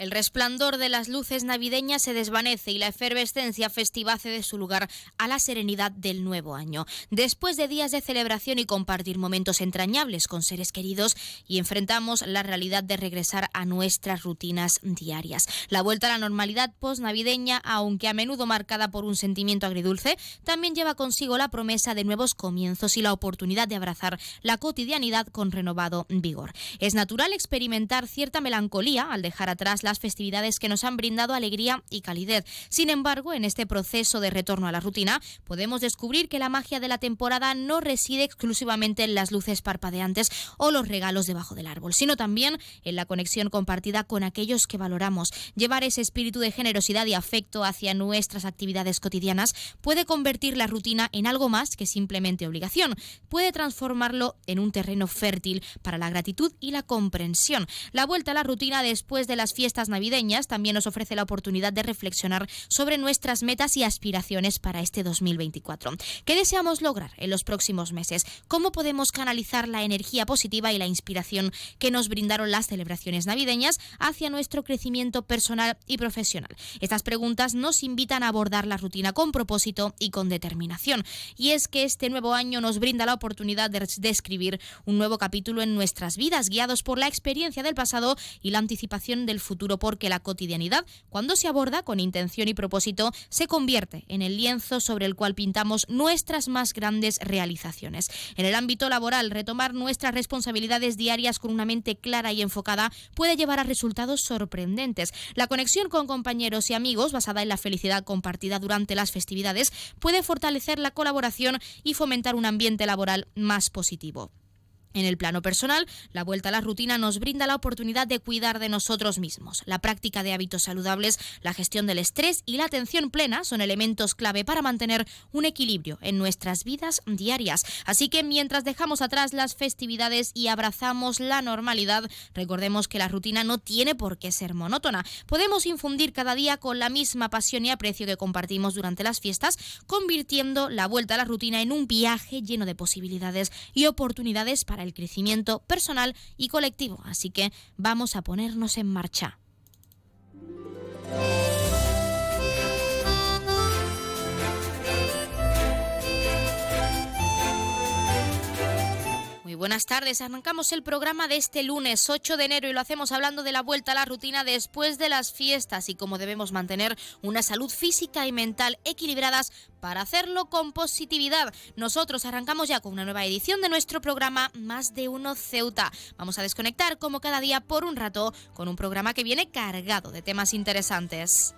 El resplandor de las luces navideñas se desvanece y la efervescencia festiva cede su lugar a la serenidad del nuevo año. Después de días de celebración y compartir momentos entrañables con seres queridos y enfrentamos la realidad de regresar a nuestras rutinas diarias. La vuelta a la normalidad post-navideña, aunque a menudo marcada por un sentimiento agridulce, también lleva consigo la promesa de nuevos comienzos y la oportunidad de abrazar la cotidianidad con renovado vigor. Es natural experimentar cierta melancolía al dejar atrás la las festividades que nos han brindado alegría y calidez. Sin embargo, en este proceso de retorno a la rutina, podemos descubrir que la magia de la temporada no reside exclusivamente en las luces parpadeantes o los regalos debajo del árbol, sino también en la conexión compartida con aquellos que valoramos. Llevar ese espíritu de generosidad y afecto hacia nuestras actividades cotidianas puede convertir la rutina en algo más que simplemente obligación. Puede transformarlo en un terreno fértil para la gratitud y la comprensión. La vuelta a la rutina después de las fiestas navideñas también nos ofrece la oportunidad de reflexionar sobre nuestras metas y aspiraciones para este 2024. ¿Qué deseamos lograr en los próximos meses? ¿Cómo podemos canalizar la energía positiva y la inspiración que nos brindaron las celebraciones navideñas hacia nuestro crecimiento personal y profesional? Estas preguntas nos invitan a abordar la rutina con propósito y con determinación. Y es que este nuevo año nos brinda la oportunidad de, escribir un nuevo capítulo en nuestras vidas, guiados por la experiencia del pasado y la anticipación del futuro porque la cotidianidad, cuando se aborda con intención y propósito, se convierte en el lienzo sobre el cual pintamos nuestras más grandes realizaciones. En el ámbito laboral, retomar nuestras responsabilidades diarias con una mente clara y enfocada puede llevar a resultados sorprendentes. La conexión con compañeros y amigos, basada en la felicidad compartida durante las festividades, puede fortalecer la colaboración y fomentar un ambiente laboral más positivo. En el plano personal, la vuelta a la rutina nos brinda la oportunidad de cuidar de nosotros mismos. La práctica de hábitos saludables, la gestión del estrés y la atención plena son elementos clave para mantener un equilibrio en nuestras vidas diarias. Así que mientras dejamos atrás las festividades y abrazamos la normalidad, recordemos que la rutina no tiene por qué ser monótona. Podemos infundir cada día con la misma pasión y aprecio que compartimos durante las fiestas, convirtiendo la vuelta a la rutina en un viaje lleno de posibilidades y oportunidades para el crecimiento personal y colectivo. Así que vamos a ponernos en marcha. Buenas tardes. Arrancamos el programa de este lunes 8 de enero y lo hacemos hablando de la vuelta a la rutina después de las fiestas y cómo debemos mantener una salud física y mental equilibradas para hacerlo con positividad. Nosotros arrancamos ya con una nueva edición de nuestro programa Más de Uno Ceuta. Vamos a desconectar como cada día por un rato con un programa que viene cargado de temas interesantes.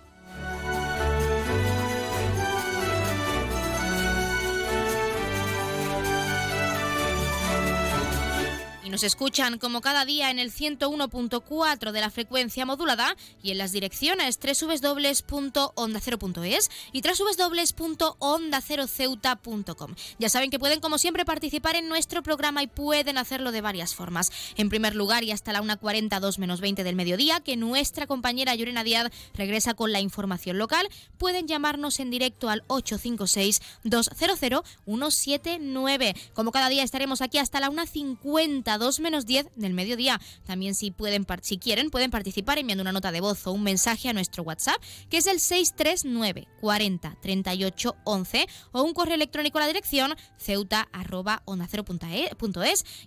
Nos escuchan como cada día en el 101.4 de la frecuencia modulada y en las direcciones www.ondacero.es y www.ondaceroceuta.com. Ya saben que pueden como siempre participar en nuestro programa y pueden hacerlo de varias formas. En primer lugar y hasta la 1.40, menos 20 del mediodía, que nuestra compañera Llorena Díaz regresa con la información local, pueden llamarnos en directo al 856-200-179. Como cada día estaremos aquí hasta la 1.50 2 menos 10 del mediodía. También si, pueden, si quieren pueden participar enviando una nota de voz o un mensaje a nuestro WhatsApp, que es el 639 40 38 11 o un correo electrónico a la dirección ceuta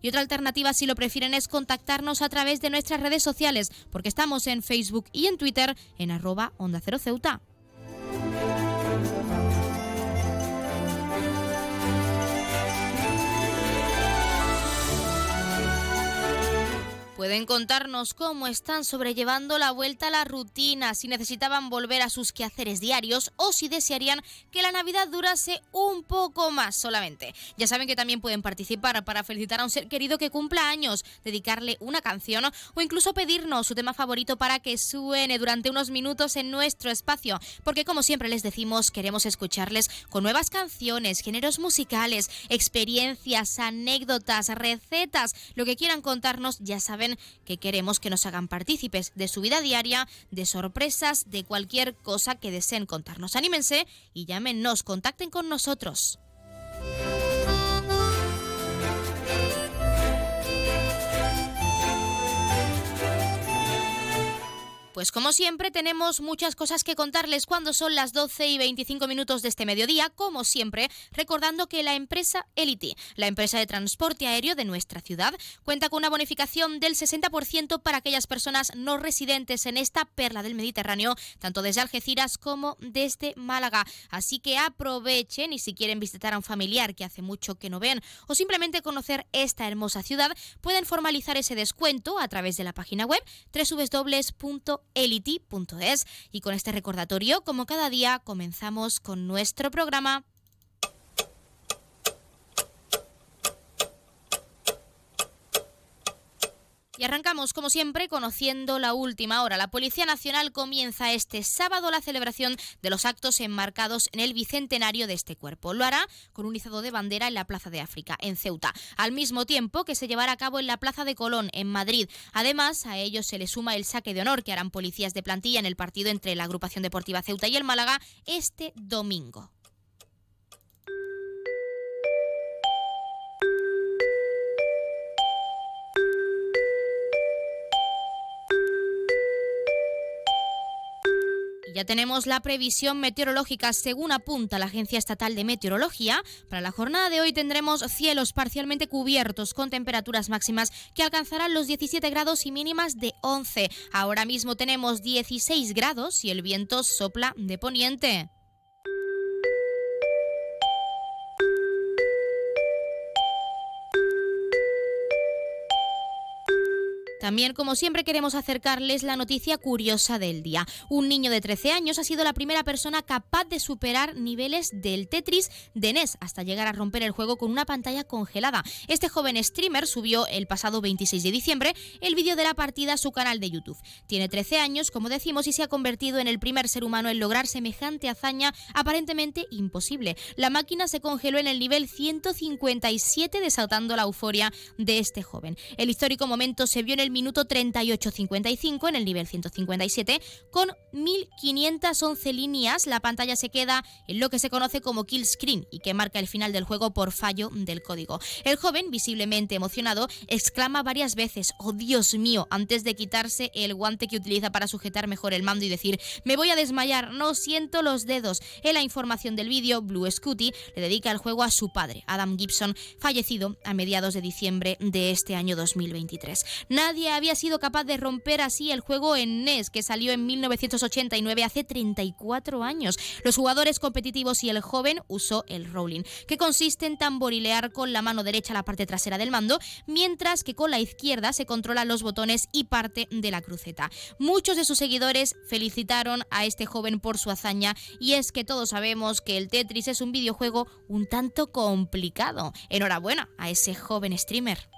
Y otra alternativa, si lo prefieren, es contactarnos a través de nuestras redes sociales, porque estamos en Facebook y en Twitter en arroba onda cero ceuta. Pueden contarnos cómo están sobrellevando la vuelta a la rutina, si necesitaban volver a sus quehaceres diarios o si desearían que la Navidad durase un poco más solamente. Ya saben que también pueden participar para felicitar a un ser querido que cumpla años, dedicarle una canción o incluso pedirnos su tema favorito para que suene durante unos minutos en nuestro espacio, porque como siempre les decimos, queremos escucharles con nuevas canciones, géneros musicales, experiencias, anécdotas, recetas, lo que quieran contarnos, ya saben que queremos que nos hagan partícipes de su vida diaria, de sorpresas, de cualquier cosa que deseen contarnos. Anímense y llámenos, contacten con nosotros. Pues como siempre tenemos muchas cosas que contarles cuando son las 12 y 25 minutos de este mediodía, como siempre, recordando que la empresa Elite, la empresa de transporte aéreo de nuestra ciudad, cuenta con una bonificación del 60% para aquellas personas no residentes en esta perla del Mediterráneo, tanto desde Algeciras como desde Málaga. Así que aprovechen y si quieren visitar a un familiar que hace mucho que no ven o simplemente conocer esta hermosa ciudad, pueden formalizar ese descuento a través de la página web www elity.es. Y con este recordatorio, como cada día, comenzamos con nuestro programa. Y arrancamos, como siempre, conociendo la última hora. La Policía Nacional comienza este sábado la celebración de los actos enmarcados en el bicentenario de este cuerpo. Lo hará con un izado de bandera en la Plaza de África, en Ceuta, al mismo tiempo que se llevará a cabo en la Plaza de Colón, en Madrid. Además, a ello se le suma el saque de honor que harán policías de plantilla en el partido entre la agrupación deportiva Ceuta y el Málaga este domingo. Ya tenemos la previsión meteorológica según apunta la Agencia Estatal de Meteorología. Para la jornada de hoy tendremos cielos parcialmente cubiertos con temperaturas máximas que alcanzarán los 17 grados y mínimas de 11. Ahora mismo tenemos 16 grados y el viento sopla de poniente. También, como siempre, queremos acercarles la noticia curiosa del día. Un niño de 13 años ha sido la primera persona capaz de superar niveles del Tetris de NES hasta llegar a romper el juego con una pantalla congelada. Este joven streamer subió el pasado 26 de diciembre el vídeo de la partida a su canal de YouTube. Tiene 13 años, como decimos, y se ha convertido en el primer ser humano en lograr semejante hazaña aparentemente imposible. La máquina se congeló en el nivel 157, desatando la euforia de este joven. El histórico momento se vio en el minuto 38.55 en el nivel 157 con 1511 líneas. La pantalla se queda en lo que se conoce como kill screen y que marca el final del juego por fallo del código. El joven, visiblemente emocionado, exclama varias veces, oh Dios mío, antes de quitarse el guante que utiliza para sujetar mejor el mando y decir, me voy a desmayar, no siento los dedos. En la información del vídeo, Blue Scooty le dedica el juego a su padre, Adam Gibson, fallecido a mediados de diciembre de este año 2023. Nadie había sido capaz de romper así el juego en NES, que salió en 1989, hace 34 años. Los jugadores competitivos y el joven usó el rolling, que consiste en tamborilear con la mano derecha la parte trasera del mando, mientras que con la izquierda se controlan los botones y parte de la cruceta. Muchos de sus seguidores felicitaron a este joven por su hazaña y es que todos sabemos que el Tetris es un videojuego un tanto complicado. Enhorabuena a ese joven streamer.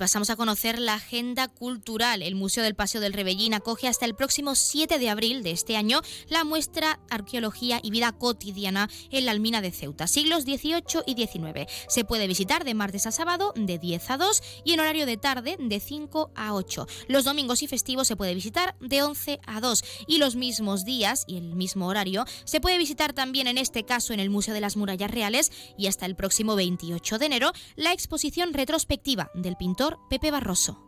Pasamos a conocer la agenda cultural. El Museo del Paseo del Rebellín acoge hasta el próximo 7 de abril de este año la muestra Arqueología y Vida Cotidiana en la Almina de Ceuta, siglos XVIII y XIX. Se puede visitar de martes a sábado de 10 a 2 y en horario de tarde de 5 a 8. Los domingos y festivos se puede visitar de 11 a 2 y los mismos días y el mismo horario se puede visitar también en este caso en el Museo de las Murallas Reales y hasta el próximo 28 de enero la exposición retrospectiva del pintor Pepe Barroso.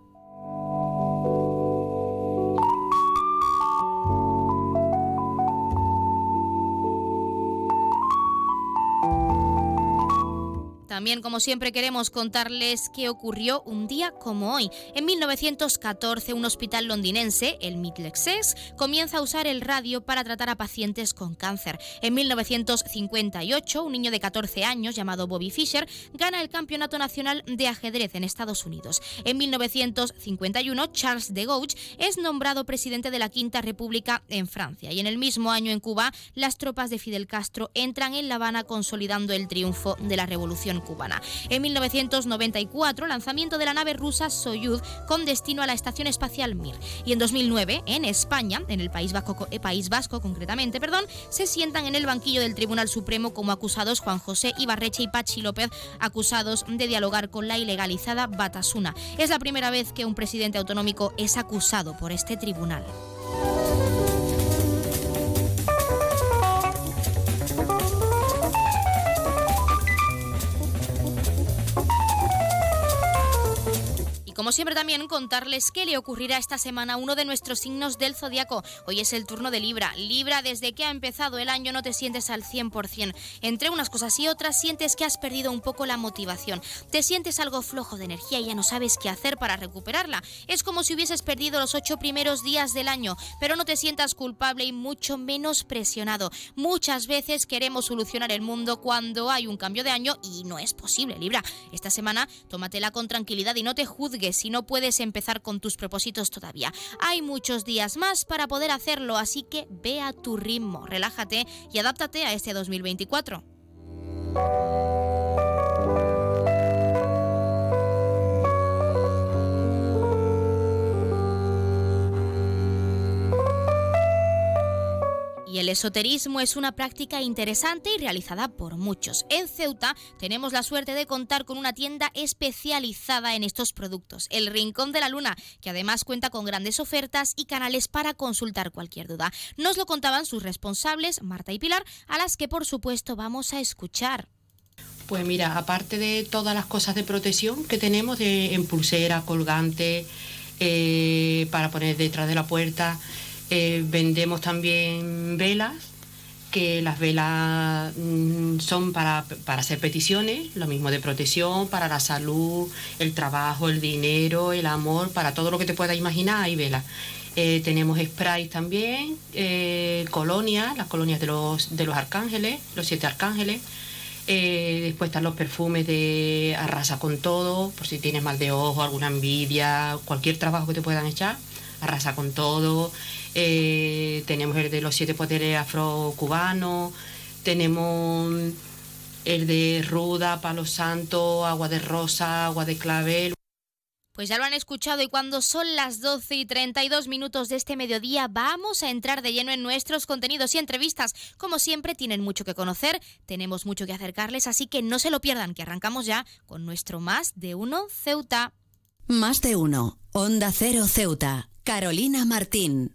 También, como siempre, queremos contarles qué ocurrió un día como hoy. En 1914, un hospital londinense, el Middlesex, comienza a usar el radio para tratar a pacientes con cáncer. En 1958, un niño de 14 años llamado Bobby Fischer gana el Campeonato Nacional de Ajedrez en Estados Unidos. En 1951, Charles de Gaulle es nombrado presidente de la Quinta República en Francia. Y en el mismo año en Cuba, las tropas de Fidel Castro entran en La Habana consolidando el triunfo de la Revolución cubana. En 1994, lanzamiento de la nave rusa Soyuz con destino a la Estación Espacial Mir. Y en 2009, en España, en el País Vasco, eh, País Vasco concretamente, perdón, se sientan en el banquillo del Tribunal Supremo como acusados Juan José Ibarreche y Pachi López, acusados de dialogar con la ilegalizada Batasuna. Es la primera vez que un presidente autonómico es acusado por este tribunal. Como siempre también contarles qué le ocurrirá esta semana a uno de nuestros signos del zodiaco. Hoy es el turno de Libra. Libra, desde que ha empezado el año no te sientes al 100%. Entre unas cosas y otras sientes que has perdido un poco la motivación. Te sientes algo flojo de energía y ya no sabes qué hacer para recuperarla. Es como si hubieses perdido los ocho primeros días del año, pero no te sientas culpable y mucho menos presionado. Muchas veces queremos solucionar el mundo cuando hay un cambio de año y no es posible, Libra. Esta semana tómatela con tranquilidad y no te juzgues si no puedes empezar con tus propósitos todavía. Hay muchos días más para poder hacerlo, así que ve a tu ritmo, relájate y adáptate a este 2024. Y el esoterismo es una práctica interesante y realizada por muchos. En Ceuta tenemos la suerte de contar con una tienda especializada en estos productos, el Rincón de la Luna, que además cuenta con grandes ofertas y canales para consultar cualquier duda. Nos lo contaban sus responsables, Marta y Pilar, a las que por supuesto vamos a escuchar. Pues mira, aparte de todas las cosas de protección que tenemos de, en pulsera, colgante, eh, para poner detrás de la puerta, eh, vendemos también velas, que las velas mm, son para, hacer peticiones, lo mismo de protección, para la salud, el trabajo, el dinero, el amor, para todo lo que te puedas imaginar hay velas. Eh, tenemos sprays también, eh, colonias, las colonias de los, de los arcángeles, los siete arcángeles. después están los perfumes de arrasa con todo, por si tienes mal de ojo, alguna envidia, cualquier trabajo que te puedan echar, arrasa con todo. Eh, tenemos el de los siete poderes afro-cubanos, tenemos el de ruda, palo santo, agua de rosa, agua de clavel. Pues ya lo han escuchado y cuando son las 12 y 32 minutos de este mediodía vamos a entrar de lleno en nuestros contenidos y entrevistas. Como siempre tienen mucho que conocer, tenemos mucho que acercarles, así que no se lo pierdan, que arrancamos ya con nuestro Más de Uno Ceuta. Más de Uno, Onda Cero Ceuta, Carolina Martín.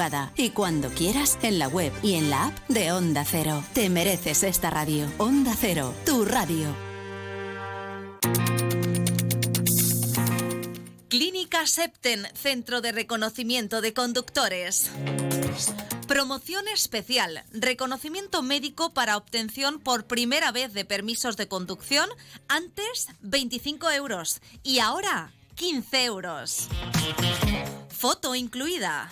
Y cuando quieras, en la web y en la app de Onda Cero. Te mereces esta radio. Onda Cero, tu radio. Clínica Septen, Centro de Reconocimiento de Conductores. Promoción especial, reconocimiento médico para obtención por primera vez de permisos de conducción, antes 25 euros y ahora 15 euros. Foto incluida.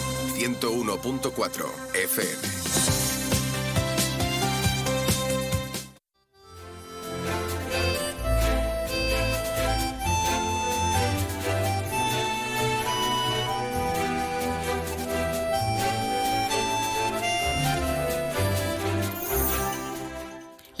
101.4 FM.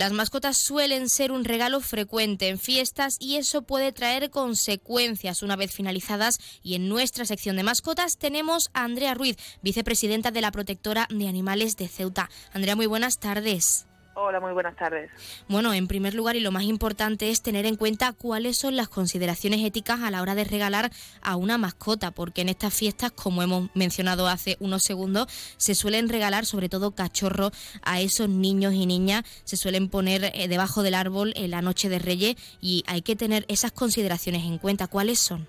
Las mascotas suelen ser un regalo frecuente en fiestas y eso puede traer consecuencias una vez finalizadas. Y en nuestra sección de mascotas tenemos a Andrea Ruiz, vicepresidenta de la Protectora de Animales de Ceuta. Andrea, muy buenas tardes. Hola, muy buenas tardes. Bueno, en primer lugar y lo más importante es tener en cuenta cuáles son las consideraciones éticas a la hora de regalar a una mascota, porque en estas fiestas, como hemos mencionado hace unos segundos, se suelen regalar sobre todo cachorros a esos niños y niñas, se suelen poner eh, debajo del árbol en la noche de Reyes y hay que tener esas consideraciones en cuenta. ¿Cuáles son?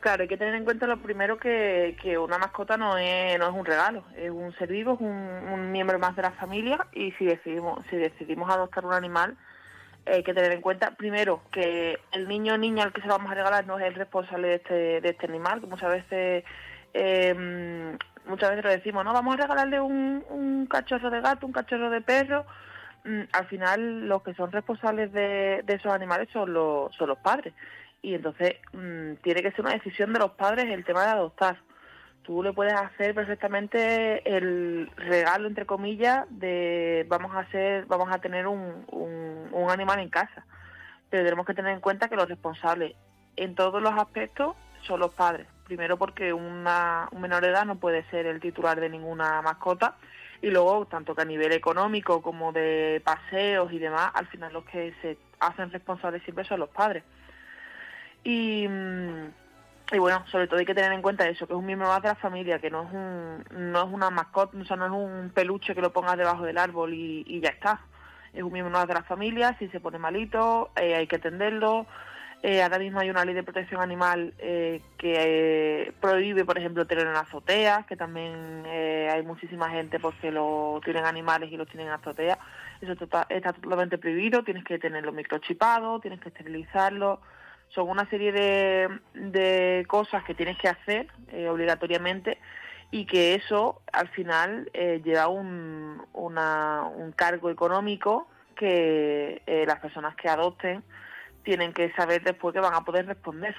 Claro, hay que tener en cuenta lo primero que, una mascota no es, no es un regalo, es un ser vivo, es un, miembro más de la familia y si decidimos, si decidimos adoptar un animal, hay que tener en cuenta primero que el niño o niña al que se lo vamos a regalar no es el responsable de este, de este animal, que muchas veces eh, muchas veces lo decimos, no, vamos a regalarle un, un cachorro de gato, un cachorro de perro, mm, al final los que son responsables de, de esos animales son los, son los padres y entonces mm, tiene que ser una decisión de los padres el tema de adoptar. Tú le puedes hacer perfectamente el regalo entre comillas de vamos a hacer, vamos a tener un, un, animal en casa, pero tenemos que tener en cuenta que los responsables en todos los aspectos son los padres. Primero porque una, un menor de edad no puede ser el titular de ninguna mascota y luego tanto que a nivel económico como de paseos y demás, al final los que se hacen responsables siempre son los padres. Y, y bueno, sobre todo hay que tener en cuenta eso, que es un miembro más de la familia, que no es, un, no es una mascota, o sea, no es un peluche que lo pongas debajo del árbol y, ya está. Es un miembro más de la familia, si se pone malito, eh, hay que atenderlo. Eh, ahora mismo hay una ley de protección animal eh, que prohíbe, por ejemplo, tener en azoteas, que también hay muchísima gente porque pues, lo tienen animales y los tienen en azotea. Eso está, está totalmente prohibido, tienes que tenerlo microchipado, tienes que esterilizarlo son una serie de, cosas que tienes que hacer eh, obligatoriamente y que eso al final eh, lleva un, un cargo económico que eh, las personas que adopten tienen que saber después que van a poder responder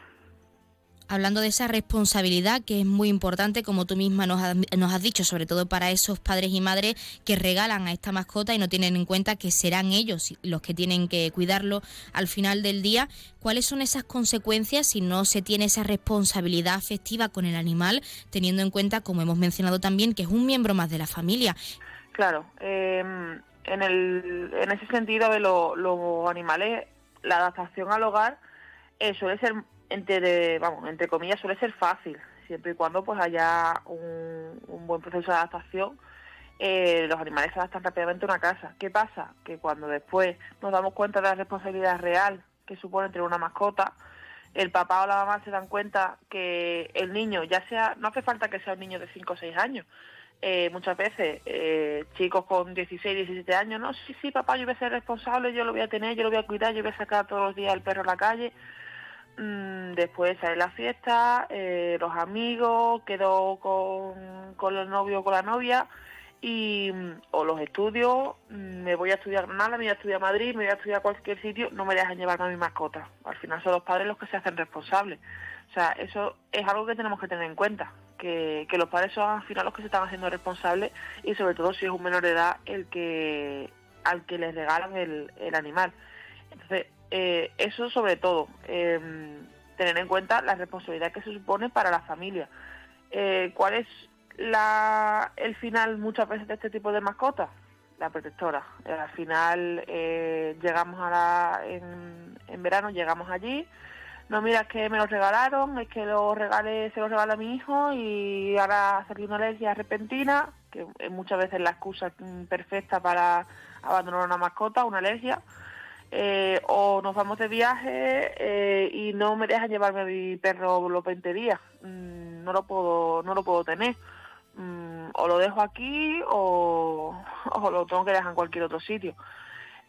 hablando de esa responsabilidad que es muy importante, como tú misma nos, has dicho, sobre todo para esos padres y madres que regalan a esta mascota y no tienen en cuenta que serán ellos los que tienen que cuidarlo al final del día. ¿Cuáles son esas consecuencias si no se tiene esa responsabilidad afectiva con el animal, teniendo en cuenta, como hemos mencionado también, que es un miembro más de la familia? Claro, em, en, el, en ese sentido de los animales, la adaptación al hogar eh, suele ser entre, vamos, entre comillas, suele ser fácil, siempre y cuando pues haya un, buen proceso de adaptación. Eh, los animales se adaptan rápidamente a una casa. ¿Qué pasa? Que cuando después nos damos cuenta de la responsabilidad real que supone tener una mascota, el papá o la mamá se dan cuenta que el niño, ya sea, no hace falta que sea un niño de 5 o 6 años, eh, muchas veces eh, chicos con 16, 17 años, no, sí, sí, papá, yo voy a ser responsable, yo lo voy a tener, yo lo voy a cuidar, yo voy a sacar todos los días al perro a la calle. Mm, después sale la fiesta, eh, los amigos, quedo con, con el novio o con la novia y o los estudios, mm, me voy a estudiar Granada, me voy a estudiar Madrid, me voy a estudiar a cualquier sitio, no me dejan llevarme a mi mascota. Al final son los padres los que se hacen responsables. O sea, eso es algo que tenemos que tener en cuenta, que, que los padres son al final los que se están haciendo responsables y sobre todo si es un menor de edad el que al que les regalan el, el animal. Entonces, eh, eso sobre todo, em, tener en cuenta la responsabilidad que se supone para la familia. Eh, ¿Cuál es la, el final muchas veces de este tipo de mascotas? La protectora. Eh, al final llegamos a la, en, en, verano, llegamos allí, no mira que me lo regalaron, es que lo regale, se lo regala a mi hijo y ahora salió una alergia repentina, que es muchas veces la excusa perfecta para abandonar una mascota, una alergia eh, o nos vamos de viaje eh, y no me dejan llevarme mi perro los 20 días. Mm, no lo puedo, no lo puedo tener. Mm, o lo dejo aquí o, lo tengo que dejar en cualquier otro sitio.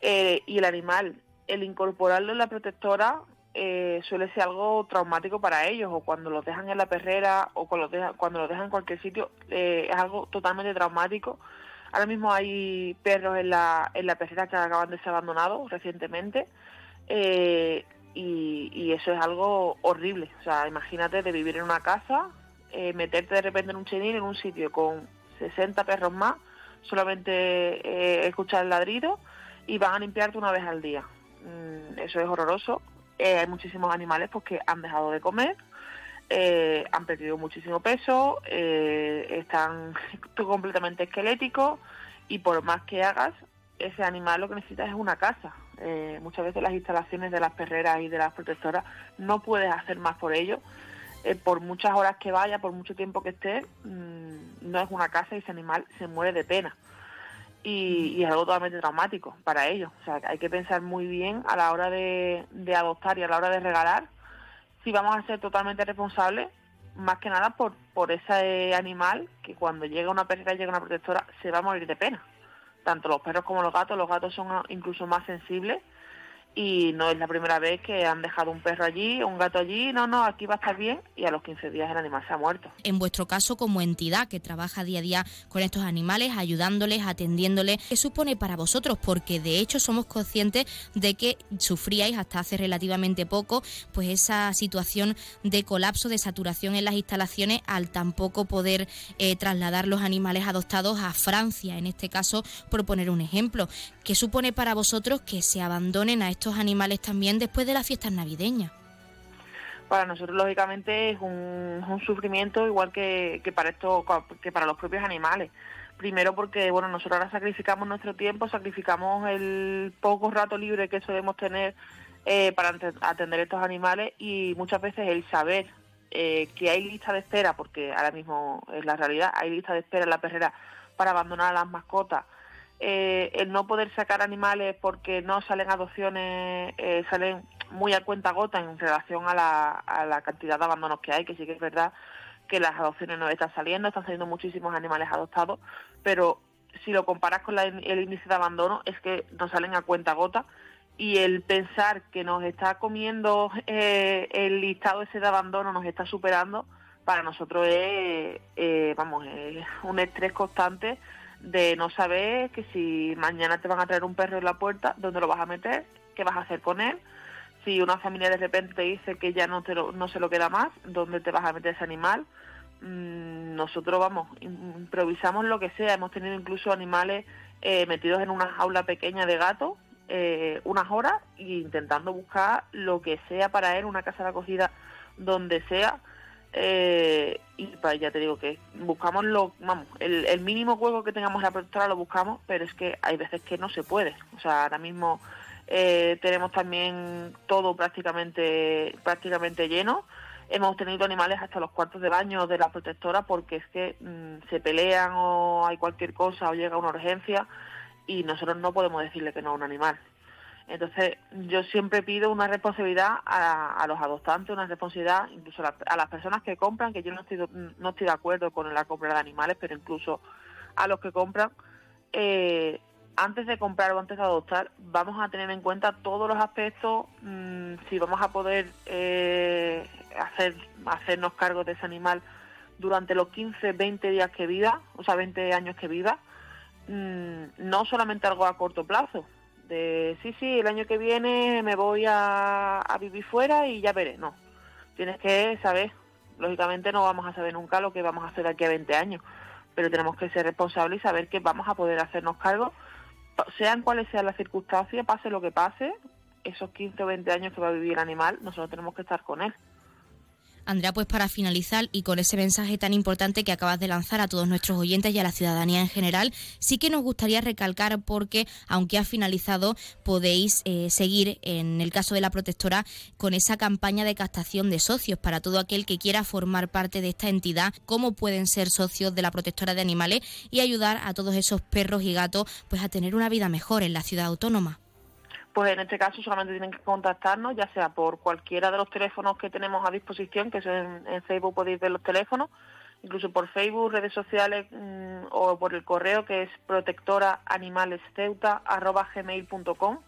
Eh, y el animal, el incorporarlo en la protectora suele ser algo traumático para ellos, o cuando los dejan en la perrera o cuando los dejan, cuando los dejan en cualquier sitio, es algo totalmente traumático Ahora mismo hay perros en la, en la pecera que acaban de ser abandonados recientemente eh, y, eso es algo horrible. O sea, imagínate de vivir en una casa, eh, meterte de repente en un chenil en un sitio con 60 perros más, solamente eh, escuchar el ladrido y van a limpiarte una vez al día. Mm, eso es horroroso. Hay muchísimos animales pues, que han dejado de comer, eh, han perdido muchísimo peso, eh, están completamente esqueléticos y por más que hagas, ese animal lo que necesita es una casa. muchas veces las instalaciones de las perreras y de las protectoras no puedes hacer más por ello. por muchas horas que vaya, por mucho tiempo que esté, mm, no es una casa y ese animal se muere de pena y, es algo totalmente traumático para ellos. O sea, hay que pensar muy bien a la hora de, adoptar y a la hora de regalar si vamos a ser totalmente responsables, más que nada por, por ese animal que cuando llega una perrera, llega una protectora, se va a morir de pena. Tanto los perros como los gatos, los gatos son incluso más sensibles y no es la primera vez que han dejado un perro allí, un gato allí, no, no, aquí va a estar bien y a los 15 días el animal se ha muerto. En vuestro caso, como entidad que trabaja día a día con estos animales, ayudándoles, atendiéndoles, ¿qué supone para vosotros? Porque de hecho somos conscientes de que sufríais hasta hace relativamente poco pues esa situación de colapso, de saturación en las instalaciones al tampoco poder eh, trasladar los animales adoptados a Francia, en este caso, por poner un ejemplo. ¿Qué supone para vosotros que se abandonen a estos animales también después de las fiestas navideñas? Para nosotros, lógicamente, es un, sufrimiento igual que, para esto, que para los propios animales. Primero porque, bueno, nosotros ahora sacrificamos nuestro tiempo, sacrificamos el poco rato libre que solemos tener eh, para atender estos animales y muchas veces el saber eh, que hay lista de espera, porque ahora mismo es la realidad, hay lista de espera en la perrera para abandonar a las mascotas eh, el no poder sacar animales porque no salen adopciones, eh, salen muy a cuenta gota en relación a la, cantidad de abandonos que hay, que sí que es verdad que las adopciones no están saliendo, están saliendo muchísimos animales adoptados, pero si lo comparas con el índice de abandono es que no salen a cuenta gota y el pensar que nos está comiendo eh, el listado ese de abandono nos está superando, para nosotros es, vamos, es un estrés constante de no saber que si mañana te van a traer un perro en la puerta, dónde lo vas a meter, qué vas a hacer con él. Si una familia de repente te dice que ya no, te no se lo queda más, dónde te vas a meter ese animal. Mm, nosotros, vamos, improvisamos lo que sea. Hemos tenido incluso animales eh, metidos en una jaula pequeña de gato eh, unas horas e intentando buscar lo que sea para él, una casa de acogida donde sea, eh, y pues ya te digo que buscamos lo, vamos, el, mínimo juego que tengamos en la protectora lo buscamos, pero es que hay veces que no se puede. O sea, ahora mismo eh, tenemos también todo prácticamente, prácticamente lleno. Hemos tenido animales hasta los cuartos de baño de la protectora porque es que mm, se pelean o hay cualquier cosa o llega una urgencia y nosotros no podemos decirle que no a un animal. Entonces, yo siempre pido una responsabilidad a, los adoptantes, una responsabilidad incluso a, las personas que compran, que yo no estoy, no estoy de acuerdo con la compra de animales, pero incluso a los que compran, eh, antes de comprar o antes de adoptar, vamos a tener en cuenta todos los aspectos, mm, si vamos a poder eh, hacer, hacernos cargo de ese animal durante los 15, 20 días que viva, o sea, 20 años que viva, mm, no solamente algo a corto plazo, de sí, sí, el año que viene me voy a, vivir fuera y ya veré. No, tienes que saber, lógicamente no vamos a saber nunca lo que vamos a hacer aquí a 20 años, pero tenemos que ser responsables y saber que vamos a poder hacernos cargo, sean cuales sean las circunstancias, pase lo que pase, esos 15 o 20 años que va a vivir el animal, nosotros tenemos que estar con él. Andrea, pues para finalizar y con ese mensaje tan importante que acabas de lanzar a todos nuestros oyentes y a la ciudadanía en general, sí que nos gustaría recalcar porque, aunque ha finalizado, podéis eh, seguir en el caso de la protectora con esa campaña de captación de socios para todo aquel que quiera formar parte de esta entidad, cómo pueden ser socios de la protectora de animales y ayudar a todos esos perros y gatos pues a tener una vida mejor en la ciudad autónoma pues en este caso solamente tienen que contactarnos, ya sea por cualquiera de los teléfonos que tenemos a disposición, que en, en Facebook podéis ver los teléfonos, incluso por Facebook, redes sociales mm, o por el correo que es protectoraanimalesceuta.gmail.com.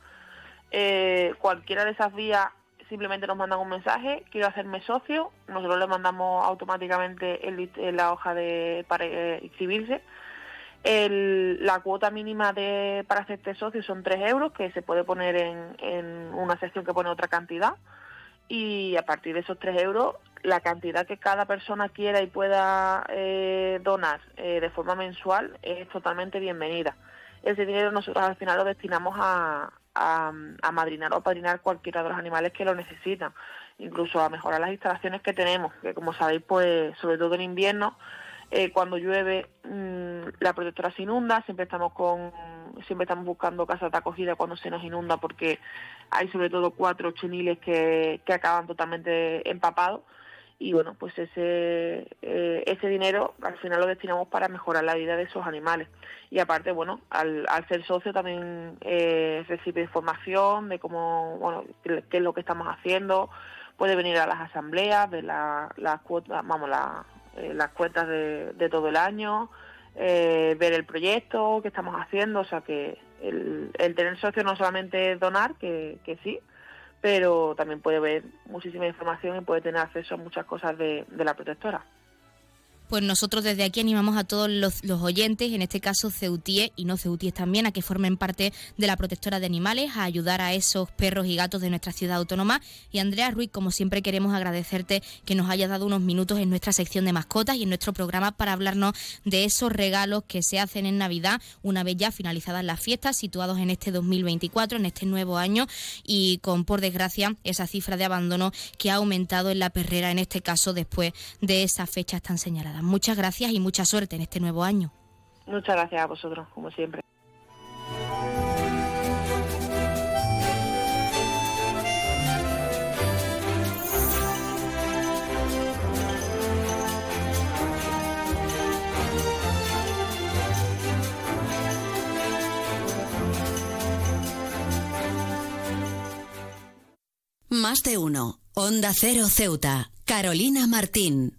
Eh, cualquiera de esas vías simplemente nos mandan un mensaje, quiero hacerme socio, nosotros le mandamos automáticamente la hoja de para eh, inscribirse la cuota mínima de, para hacerte socio son 3 euros, que se puede poner en, una sección que pone otra cantidad. Y a partir de esos 3 euros, la cantidad que cada persona quiera y pueda eh, donar eh, de forma mensual es totalmente bienvenida. ese dinero nosotros al final lo destinamos a madrinar o padrinar cualquiera de los animales que lo necesitan, incluso a mejorar las instalaciones que tenemos, que como sabéis, pues sobre todo en invierno, eh, cuando llueve mm, la protectora se inunda, siempre estamos con siempre estamos buscando casas de acogida cuando se nos inunda porque hay sobre todo cuatro cheniles que, que acaban totalmente empapados. Y bueno pues ese eh, ese dinero al final lo destinamos para mejorar la vida de esos animales. Y aparte bueno al, al ser socio también eh, recibe información de cómo bueno qué, es lo que estamos haciendo. Puede venir a las asambleas ver la, las cuotas vamos la, eh, las cuentas de, todo el año eh, ver el proyecto que estamos haciendo o sea que el, tener socio no solamente es donar que, sí pero también puede ver muchísima información y puede tener acceso a muchas cosas de la protectora. Pues nosotros desde aquí animamos a todos los, oyentes, en este caso ceutíes y no ceutíes también, a que formen parte de la protectora de animales, a ayudar a esos perros y gatos de nuestra ciudad autónoma. Y Andrea Ruiz, como siempre queremos agradecerte que nos hayas dado unos minutos en nuestra sección de mascotas y en nuestro programa para hablarnos de esos regalos que se hacen en Navidad, una vez ya finalizadas las fiestas, situados en este 2024, en este nuevo año, y con, por desgracia, esa cifra de abandono que ha aumentado en la perrera, en este caso, después de esas fechas tan señaladas. Muchas gracias y mucha suerte en este nuevo año. Muchas gracias a vosotros, como siempre. Más de uno. Onda Cero Ceuta. Carolina Martín.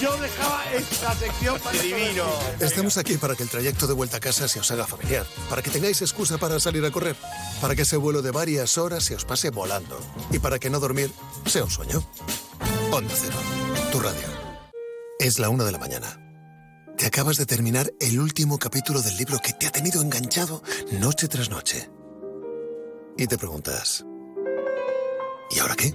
Yo dejaba esta sección para divino. Estamos aquí para que el trayecto de vuelta a casa se os haga familiar, para que tengáis excusa para salir a correr, para que ese vuelo de varias horas se os pase volando y para que no dormir sea un sueño. Onda Cero, tu radio. Es la una de la mañana. Te acabas de terminar el último capítulo del libro que te ha tenido enganchado noche tras noche. Y te preguntas, ¿y ahora qué?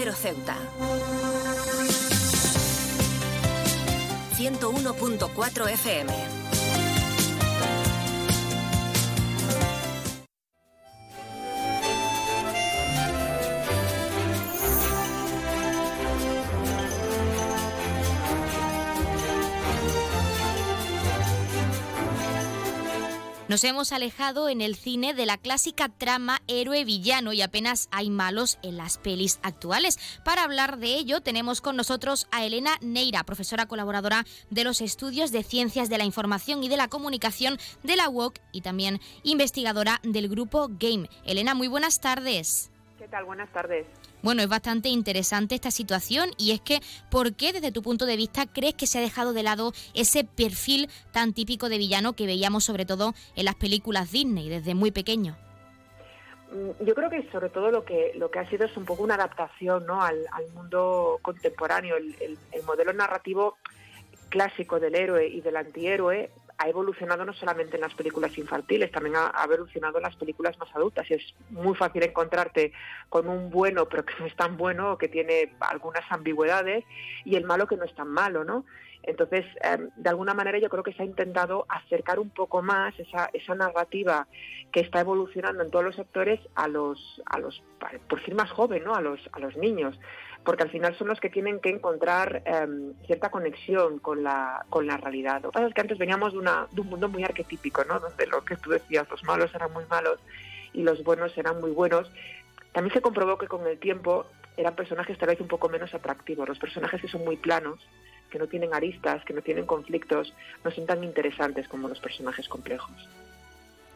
Cero Ceuta. 101.4 FM. Nos hemos alejado en el cine de la clásica trama héroe-villano y apenas hay malos en las pelis actuales. Para hablar de ello tenemos con nosotros a Elena Neira, profesora colaboradora de los estudios de Ciencias de la Información y de la Comunicación de la UOC y también investigadora del grupo Game. Elena, muy buenas tardes. ¿Qué tal? Buenas tardes. Bueno, es bastante interesante esta situación y es que, ¿por qué desde tu punto de vista crees que se ha dejado de lado ese perfil tan típico de villano que veíamos sobre todo en las películas Disney desde muy pequeño? Mm, yo creo que sobre todo lo que lo que ha sido es un poco una adaptación ¿no? al, mundo contemporáneo. El, el, modelo narrativo clásico del héroe y del antihéroe ha evolucionado no solamente en las películas infantiles, también ha, evolucionado en las películas más adultas. Y es muy fácil encontrarte con un bueno, pero que no es tan bueno, que tiene algunas ambigüedades, y el malo que no es tan malo, ¿no? Entonces, em, de alguna manera yo creo que se ha intentado acercar un poco más esa, esa narrativa que está evolucionando en todos los sectores a los, a los por decir más joven, ¿no? A los, a los niños porque al final son los que tienen que encontrar em, cierta conexión con la, con la realidad. Lo que pasa es que antes veníamos de, una, de un mundo muy arquetípico, ¿no? donde lo que tú decías, los malos eran muy malos y los buenos eran muy buenos. También se comprobó que con el tiempo eran personajes tal vez un poco menos atractivos, los personajes que son muy planos, que no tienen aristas, que no tienen conflictos, no son tan interesantes como los personajes complejos.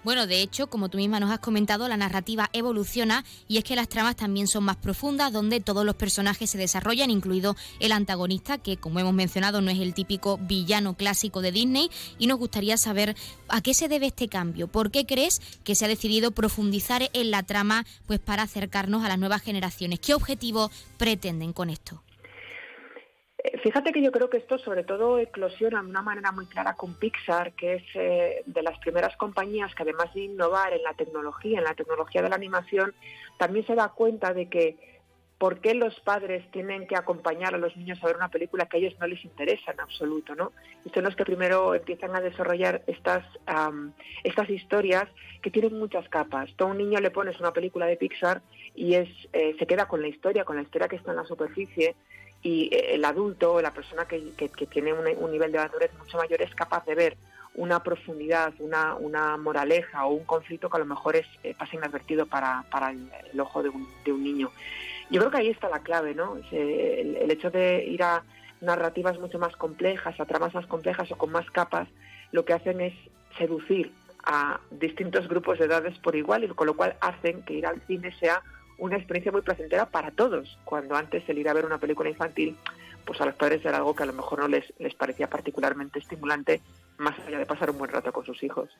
Bueno, de hecho, como tú misma nos has comentado, la narrativa evoluciona y es que las tramas también son más profundas, donde todos los personajes se desarrollan, incluido el antagonista, que como hemos mencionado no es el típico villano clásico de Disney, y nos gustaría saber a qué se debe este cambio, por qué crees que se ha decidido profundizar en la trama pues para acercarnos a las nuevas generaciones, qué objetivo pretenden con esto. Fíjate que yo creo que esto sobre todo eclosiona de una manera muy clara con Pixar, que es eh, de las primeras compañías que además de innovar en la tecnología, en la tecnología de la animación, también se da cuenta de que por qué los padres tienen que acompañar a los niños a ver una película que a ellos no les interesa en absoluto, ¿no? Y son los que primero empiezan a desarrollar estas, estas historias que tienen muchas capas. Todo un niño le pones una película de Pixar y es, eh, se queda con la historia, con la historia que está en la superficie, y eh, el adulto, la persona que, tiene un, nivel de madurez mucho mayor es capaz de ver una profundidad, una, una moraleja o un conflicto que a lo mejor es, eh, pasa inadvertido para, para el, ojo de un, de un, niño. Yo creo que ahí está la clave, ¿no? El, el, hecho de ir a narrativas mucho más complejas, a tramas más complejas o con más capas, lo que hacen es seducir a distintos grupos de edades por igual y con lo cual hacen que ir al cine sea una experiencia muy placentera para todos, cuando antes el ir a ver una película infantil, pues a los padres era algo que a lo mejor no les, les parecía particularmente estimulante, más allá de pasar un buen rato con sus hijos.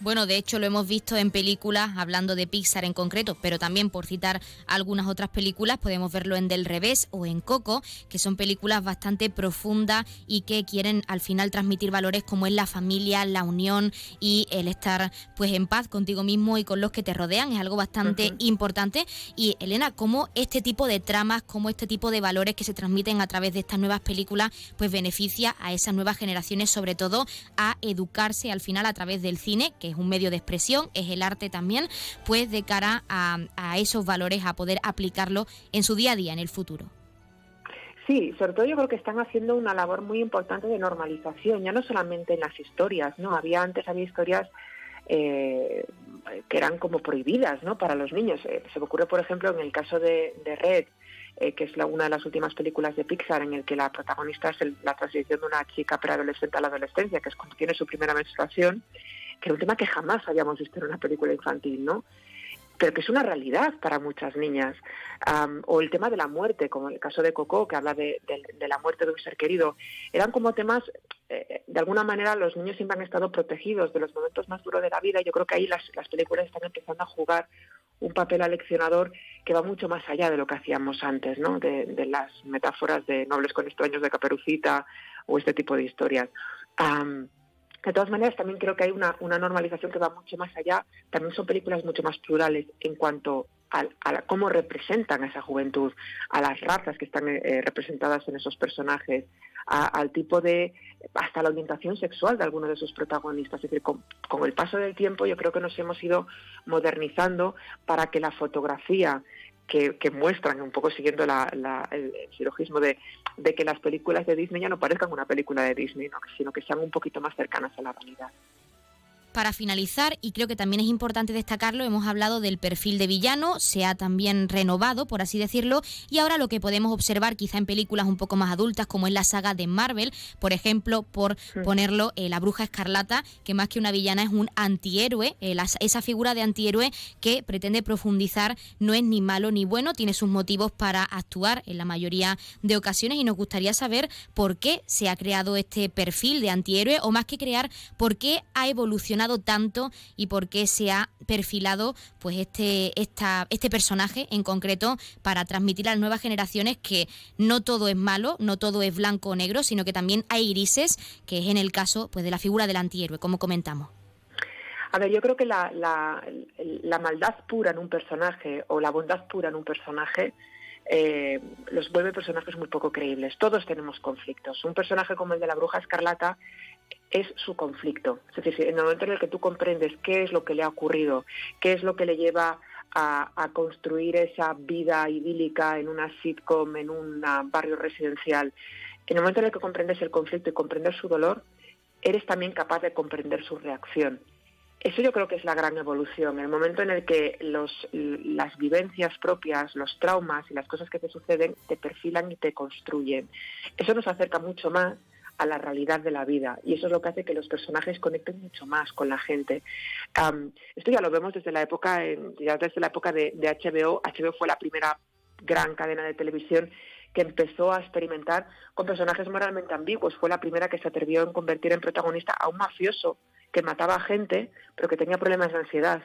Bueno, de hecho lo hemos visto en películas, hablando de Pixar en concreto, pero también por citar algunas otras películas, podemos verlo en Del Revés o en Coco, que son películas bastante profundas y que quieren al final transmitir valores como es la familia, la unión y el estar pues en paz contigo mismo y con los que te rodean, es algo bastante importante. Y Elena, ¿cómo este tipo de tramas, cómo este tipo de valores que se transmiten a través de estas nuevas películas, pues beneficia a esas nuevas generaciones, sobre todo a educarse al final a través del cine, que es un medio de expresión, es el arte también, pues de cara a, esos valores, a poder aplicarlo en su día a día, en el futuro. Sí, sobre todo yo creo que están haciendo una labor muy importante de normalización, ya no solamente en las historias, ¿no? Había antes, había historias eh, que eran como prohibidas, ¿no? Para los niños. Eh, se me ocurre, por ejemplo, en el caso de, Red, eh, que es la, una de las últimas películas de Pixar en el que la protagonista es la transición de una chica preadolescente a la adolescencia, que es cuando tiene su primera menstruación, que era un tema que jamás habíamos visto en una película infantil, ¿no? pero que es una realidad para muchas niñas. o el tema de la muerte, como el caso de Coco, que habla de, la muerte de un ser querido. Eran como temas, eh, de alguna manera los niños siempre han estado protegidos de los momentos más duros de la vida. Yo creo que ahí las, las películas están empezando a jugar un papel aleccionador que va mucho más allá de lo que hacíamos antes, ¿no? de, las metáforas de nobles con extraños de Caperucita o este tipo de historias. De todas maneras, también creo que hay una, normalización que va mucho más allá. También son películas mucho más plurales en cuanto a, cómo representan a esa juventud, a las razas que están eh, representadas en esos personajes, al tipo de, hasta la orientación sexual de algunos de sus protagonistas. Es decir, con, el paso del tiempo yo creo que nos hemos ido modernizando para que la fotografía que, muestran, un poco siguiendo el, silogismo de, que las películas de Disney ya no parezcan una película de Disney, sino que sean un poquito más cercanas a la realidad. Para finalizar, y creo que también es importante destacarlo, hemos hablado del perfil de villano, se ha también renovado, por así decirlo, y ahora lo que podemos observar quizá en películas un poco más adultas, como en la saga de Marvel, por ejemplo, por ponerlo, eh, la bruja escarlata, que más que una villana es un antihéroe, eh, esa figura de antihéroe que pretende profundizar, no es ni malo ni bueno, tiene sus motivos para actuar en la mayoría de ocasiones, y nos gustaría saber por qué se ha creado este perfil de antihéroe, o más que crear, por qué ha evolucionado tanto y por qué se ha perfilado pues este, esta, este personaje en concreto para transmitir a las nuevas generaciones que no todo es malo, no todo es blanco o negro, sino que también hay grises, que es en el caso pues de la figura del antihéroe, como comentamos. A ver, yo creo que la, la, maldad pura en un personaje o la bondad pura en un personaje eh, los vuelve personajes muy poco creíbles. Todos tenemos conflictos. Un personaje como el de la bruja escarlata es su conflicto. Es decir, en el momento en el que tú comprendes qué es lo que le ha ocurrido, qué es lo que le lleva a, construir esa vida idílica en una sitcom, en un barrio residencial, en el momento en el que comprendes el conflicto y comprendes su dolor, eres también capaz de comprender su reacción. Eso yo creo que es la gran evolución, el momento en el que los, las vivencias propias, los traumas y las cosas que te suceden te perfilan y te construyen. Eso nos acerca mucho más a la realidad de la vida y eso es lo que hace que los personajes conecten mucho más con la gente. esto ya lo vemos desde la época, ya desde la época de, HBO. HBO fue la primera gran cadena de televisión que empezó a experimentar con personajes moralmente ambiguos. Fue la primera que se atrevió en convertir en protagonista a un mafioso que mataba a gente, pero que tenía problemas de ansiedad.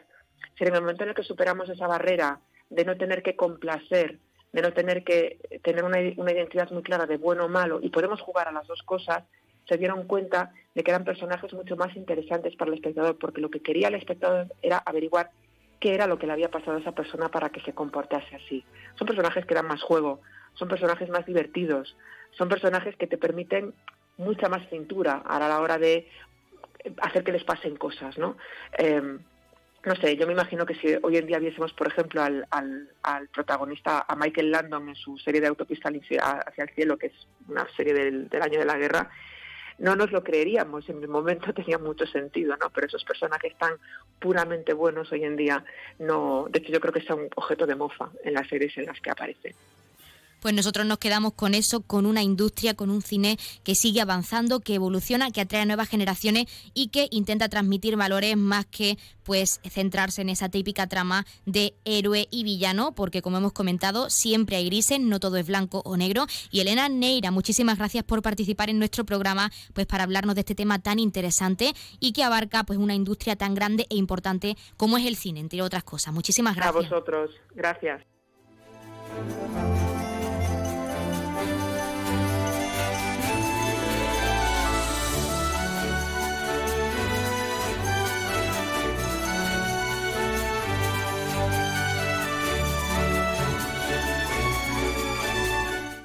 Si en el momento en el que superamos esa barrera de no tener que complacer de no tener que tener una, identidad muy clara de bueno o malo y podemos jugar a las dos cosas, se dieron cuenta de que eran personajes mucho más interesantes para el espectador, porque lo que quería el espectador era averiguar qué era lo que le había pasado a esa persona para que se comportase así. Son personajes que dan más juego, son personajes más divertidos, son personajes que te permiten mucha más cintura a la hora de hacer que les pasen cosas, ¿no? Em, no sé, yo me imagino que si hoy en día viésemos, por ejemplo, al, protagonista, a Michael Landon en su serie de Autopista hacia el cielo, que es una serie del, del año de la guerra, no nos lo creeríamos, en el momento tenía mucho sentido, ¿no? Pero esos personajes tan puramente buenos hoy en día, no, de hecho yo creo que son objeto de mofa en las series en las que aparecen pues nosotros nos quedamos con eso, con una industria, con un cine que sigue avanzando, que evoluciona, que atrae a nuevas generaciones y que intenta transmitir valores más que pues centrarse en esa típica trama de héroe y villano, porque como hemos comentado, siempre hay grises, no todo es blanco o negro. Y Elena Neira, muchísimas gracias por participar en nuestro programa, pues para hablarnos de este tema tan interesante y que abarca pues una industria tan grande e importante como es el cine, entre otras cosas. Muchísimas gracias. A vosotros, gracias.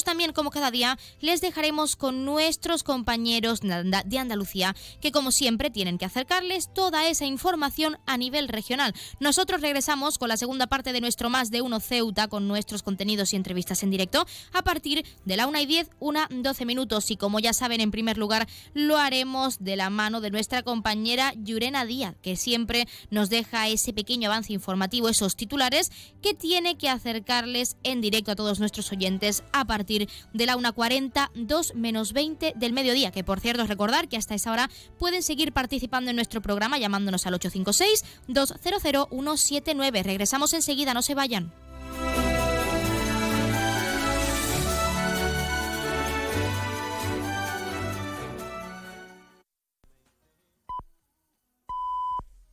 también, como cada día, les dejaremos con nuestros compañeros de Andalucía, que como siempre tienen que acercarles toda esa información a nivel regional. Nosotros regresamos con la segunda parte de nuestro Más de Uno Ceuta, con nuestros contenidos y entrevistas en directo, a partir de la 1 y 10, una 12 minutos. Y como ya saben, en primer lugar, lo haremos de la mano de nuestra compañera Yurena Díaz, que siempre nos deja ese pequeño avance informativo, esos titulares que tiene que acercarles en directo a todos nuestros oyentes a partir partir de la 1.40, 2 menos 20 del mediodía, que por cierto recordar que hasta esa hora pueden seguir participando en nuestro programa llamándonos al 856-200-179. Regresamos enseguida, no se vayan.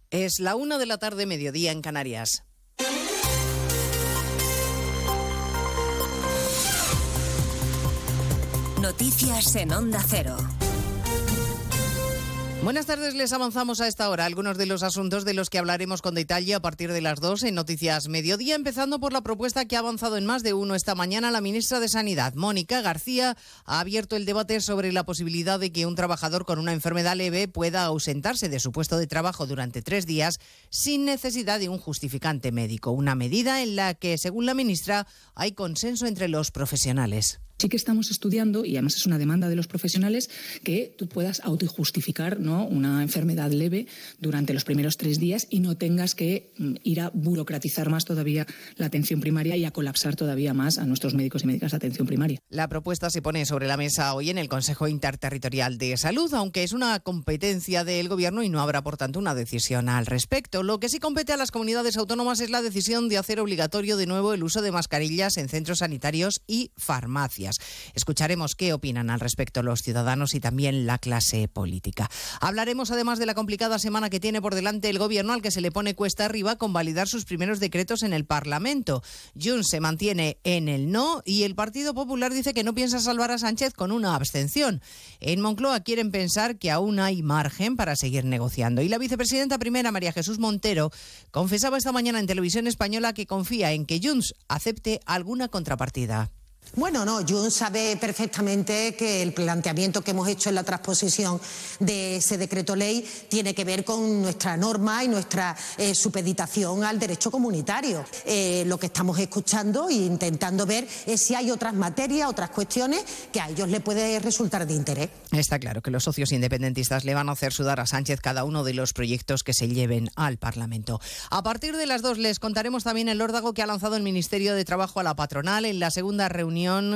Es la una de la tarde, mediodía en Canarias. Noticias en Onda Cero. Buenas tardes, les avanzamos a esta hora algunos de los asuntos de los que hablaremos con detalle a partir de las 2 en Noticias Mediodía, empezando por la propuesta que ha avanzado en más de uno esta mañana la ministra de Sanidad, Mónica García, ha abierto el debate sobre la posibilidad de que un trabajador con una enfermedad leve pueda ausentarse de su puesto de trabajo durante tres días sin necesidad de un justificante médico, una medida en la que, según la ministra, hay consenso entre los profesionales. Sí que estamos estudiando, y además es una demanda de los profesionales, que tú puedas autojustificar ¿no? una enfermedad leve durante los primeros tres días y no tengas que mm, ir a burocratizar más todavía la atención primaria y a colapsar todavía más a nuestros médicos y médicas de atención primaria. La propuesta se pone sobre la mesa hoy en el Consejo Interterritorial de Salud, aunque es una competencia del Gobierno y no habrá, por tanto, una decisión al respecto. Lo que sí compete a las comunidades autónomas es la decisión de hacer obligatorio de nuevo el uso de mascarillas en centros sanitarios y farmacias. Escucharemos qué opinan al respecto los ciudadanos y también la clase política. Hablaremos además de la complicada semana que tiene por delante el gobierno al que se le pone cuesta arriba con validar sus primeros decretos en el Parlamento. Junts se mantiene en el no y el Partido Popular dice que no piensa salvar a Sánchez con una abstención. En Moncloa quieren pensar que aún hay margen para seguir negociando. Y la vicepresidenta primera, María Jesús Montero, confesaba esta mañana en televisión española que confía en que Junts acepte alguna contrapartida. Bueno, no, Jun sabe perfectamente que el planteamiento que hemos hecho en la transposición de ese decreto ley tiene que ver con nuestra norma y nuestra eh, supeditación al derecho comunitario. Eh, lo que estamos escuchando e intentando ver es si hay otras materias, otras cuestiones que a ellos les puede resultar de interés. Está claro que los socios independentistas le van a hacer sudar a Sánchez cada uno de los proyectos que se lleven al Parlamento. A partir de las dos les contaremos también el órdago que ha lanzado el Ministerio de Trabajo a la patronal en la segunda reunión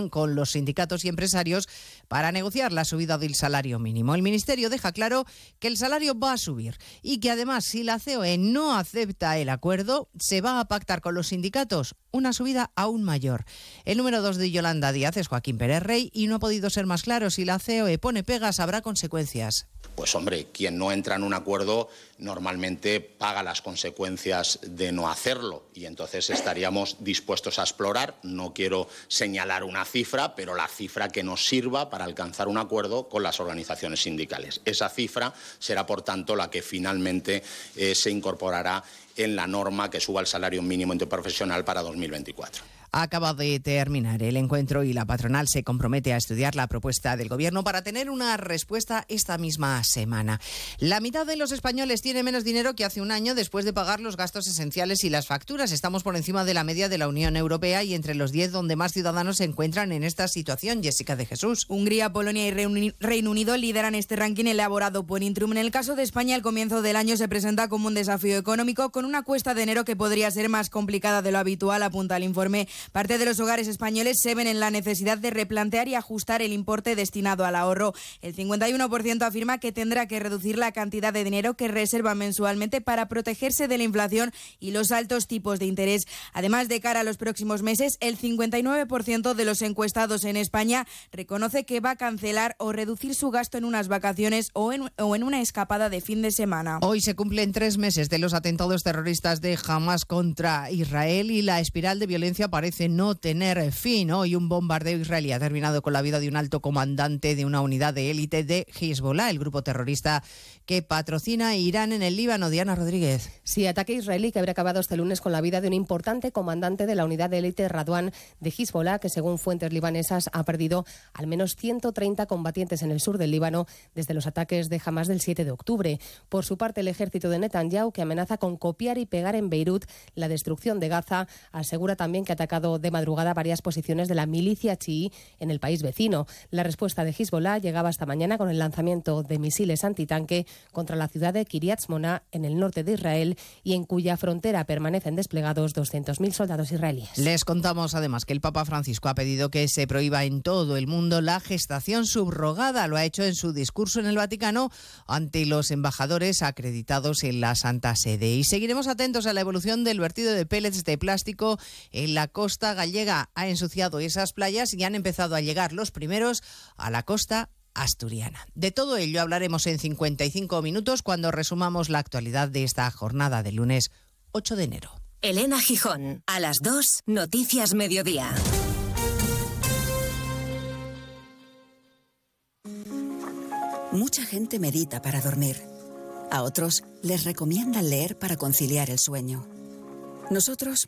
con los sindicatos y empresarios para negociar la subida del salario mínimo. El Ministerio deja claro que el salario va a subir y que además si la COE no acepta el acuerdo, se va a pactar con los sindicatos una subida aún mayor. El número dos de Yolanda Díaz es Joaquín Pérez Rey y no ha podido ser más claro. Si la COE pone pegas, habrá consecuencias pues hombre, quien no entra en un acuerdo normalmente paga las consecuencias de no hacerlo y entonces estaríamos dispuestos a explorar, no quiero señalar una cifra, pero la cifra que nos sirva para alcanzar un acuerdo con las organizaciones sindicales. Esa cifra será, por tanto, la que finalmente eh, se incorporará en la norma que suba el salario mínimo interprofesional para 2024 acaba de terminar el encuentro y la patronal se compromete a estudiar la propuesta del Gobierno para tener una respuesta esta misma semana. La mitad de los españoles tiene menos dinero que hace un año después de pagar los gastos esenciales y las facturas. Estamos por encima de la media de la Unión Europea y entre los 10 donde más ciudadanos se encuentran en esta situación. Jessica de Jesús. Hungría, Polonia y Reino Unido lideran este ranking elaborado por Intrum. En el caso de España, el comienzo del año se presenta como un desafío económico con una cuesta de enero que podría ser más complicada de lo habitual, apunta el informe Parte de los hogares españoles se ven en la necesidad de replantear y ajustar el importe destinado al ahorro. El 51% afirma que tendrá que reducir la cantidad de dinero que reserva mensualmente para protegerse de la inflación y los altos tipos de interés. Además, de cara a los próximos meses, el 59% de los encuestados en España reconoce que va a cancelar o reducir su gasto en unas vacaciones o en, o en una escapada de fin de semana. Hoy se cumplen tres meses de los atentados terroristas de Hamas contra Israel y la espiral de violencia parece no tener fin. Hoy un bombardeo israelí ha terminado con la vida de un alto comandante de una unidad de élite de Hezbollah, el grupo terrorista que patrocina Irán en el Líbano. Diana Rodríguez. Sí, ataque israelí que habría acabado este lunes con la vida de un importante comandante de la unidad de élite Radwan de Hezbollah, que según fuentes libanesas ha perdido al menos 130 combatientes en el sur del Líbano desde los ataques de Hamas del 7 de octubre. Por su parte, el ejército de Netanyahu, que amenaza con copiar y pegar en Beirut la destrucción de Gaza, asegura también que ha atacado de madrugada varias posiciones de la milicia chií en el país vecino. La respuesta de Hezbollah llegaba esta mañana con el lanzamiento de misiles antitanque contra la ciudad de Kiryat Mona en el norte de Israel y en cuya frontera permanecen desplegados 200.000 soldados israelíes. Les contamos además que el Papa Francisco ha pedido que se prohíba en todo el mundo la gestación subrogada. Lo ha hecho en su discurso en el Vaticano ante los embajadores acreditados en la Santa Sede. Y seguiremos atentos a la evolución del vertido de pellets de plástico en la costa costa gallega ha ensuciado esas playas y han empezado a llegar los primeros a la costa asturiana. De todo ello hablaremos en 55 minutos cuando resumamos la actualidad de esta jornada de lunes 8 de enero. Elena Gijón, a las 2, Noticias Mediodía. Mucha gente medita para dormir. A otros les recomiendan leer para conciliar el sueño. Nosotros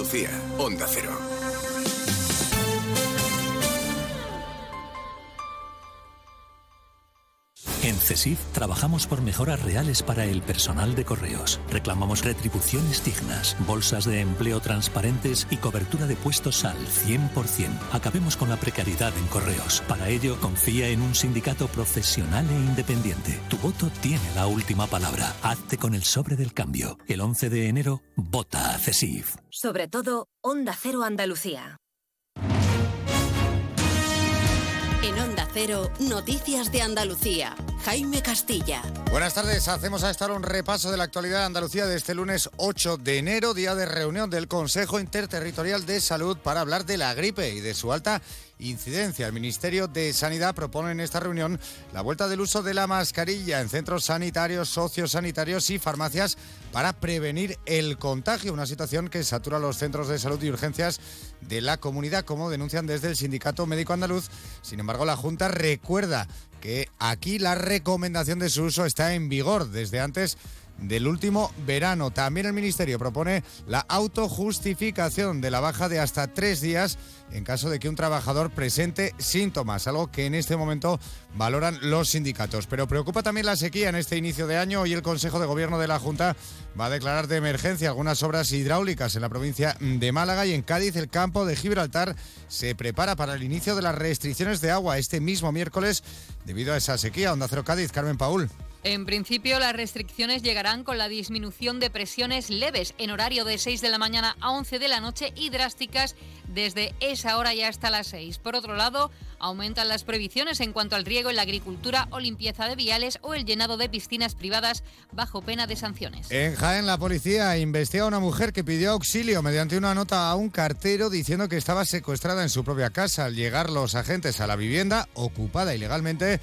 Andalucía, Onda Cero. En CESIF trabajamos por mejoras reales para el personal de correos. Reclamamos retribuciones dignas, bolsas de empleo transparentes y cobertura de puestos al 100%. Acabemos con la precariedad en correos. Para ello, confía en un sindicato profesional e independiente. Tu voto tiene la última palabra. Hazte con el sobre del cambio. El 11 de enero, vota a CESIF. Sobre todo, Onda Cero Andalucía. Noticias de Andalucía. Jaime Castilla. Buenas tardes, hacemos a estar un repaso de la actualidad de Andalucía de este lunes 8 de enero, día de reunión del Consejo Interterritorial de Salud para hablar de la gripe y de su alta incidencia. El Ministerio de Sanidad propone en esta reunión la vuelta del uso de la mascarilla en centros sanitarios, sociosanitarios y farmacias para prevenir el contagio, una situación que satura los centros de salud y urgencias de la comunidad, como denuncian desde el Sindicato Médico Andaluz. Sin embargo, la Junta recuerda que aquí la recomendación de su uso está en vigor desde antes del último verano. También el Ministerio propone la autojustificación de la baja de hasta tres días en caso de que un trabajador presente síntomas, algo que en este momento valoran los sindicatos. Pero preocupa también la sequía en este inicio de año y el Consejo de Gobierno de la Junta va a declarar de emergencia algunas obras hidráulicas en la provincia de Málaga y en Cádiz el campo de Gibraltar se prepara para el inicio de las restricciones de agua este mismo miércoles debido a esa sequía. Onda Cero Cádiz, Carmen Paul. En principio, las restricciones llegarán con la disminución de presiones leves en horario de 6 de la mañana a 11 de la noche y drásticas desde esa hora ya hasta las 6. Por otro lado, aumentan las previsiones en cuanto al riego en la agricultura o limpieza de viales o el llenado de piscinas privadas bajo pena de sanciones. En Jaén, la policía investiga a una mujer que pidió auxilio mediante una nota a un cartero diciendo que estaba secuestrada en su propia casa. Al llegar los agentes a la vivienda, ocupada ilegalmente,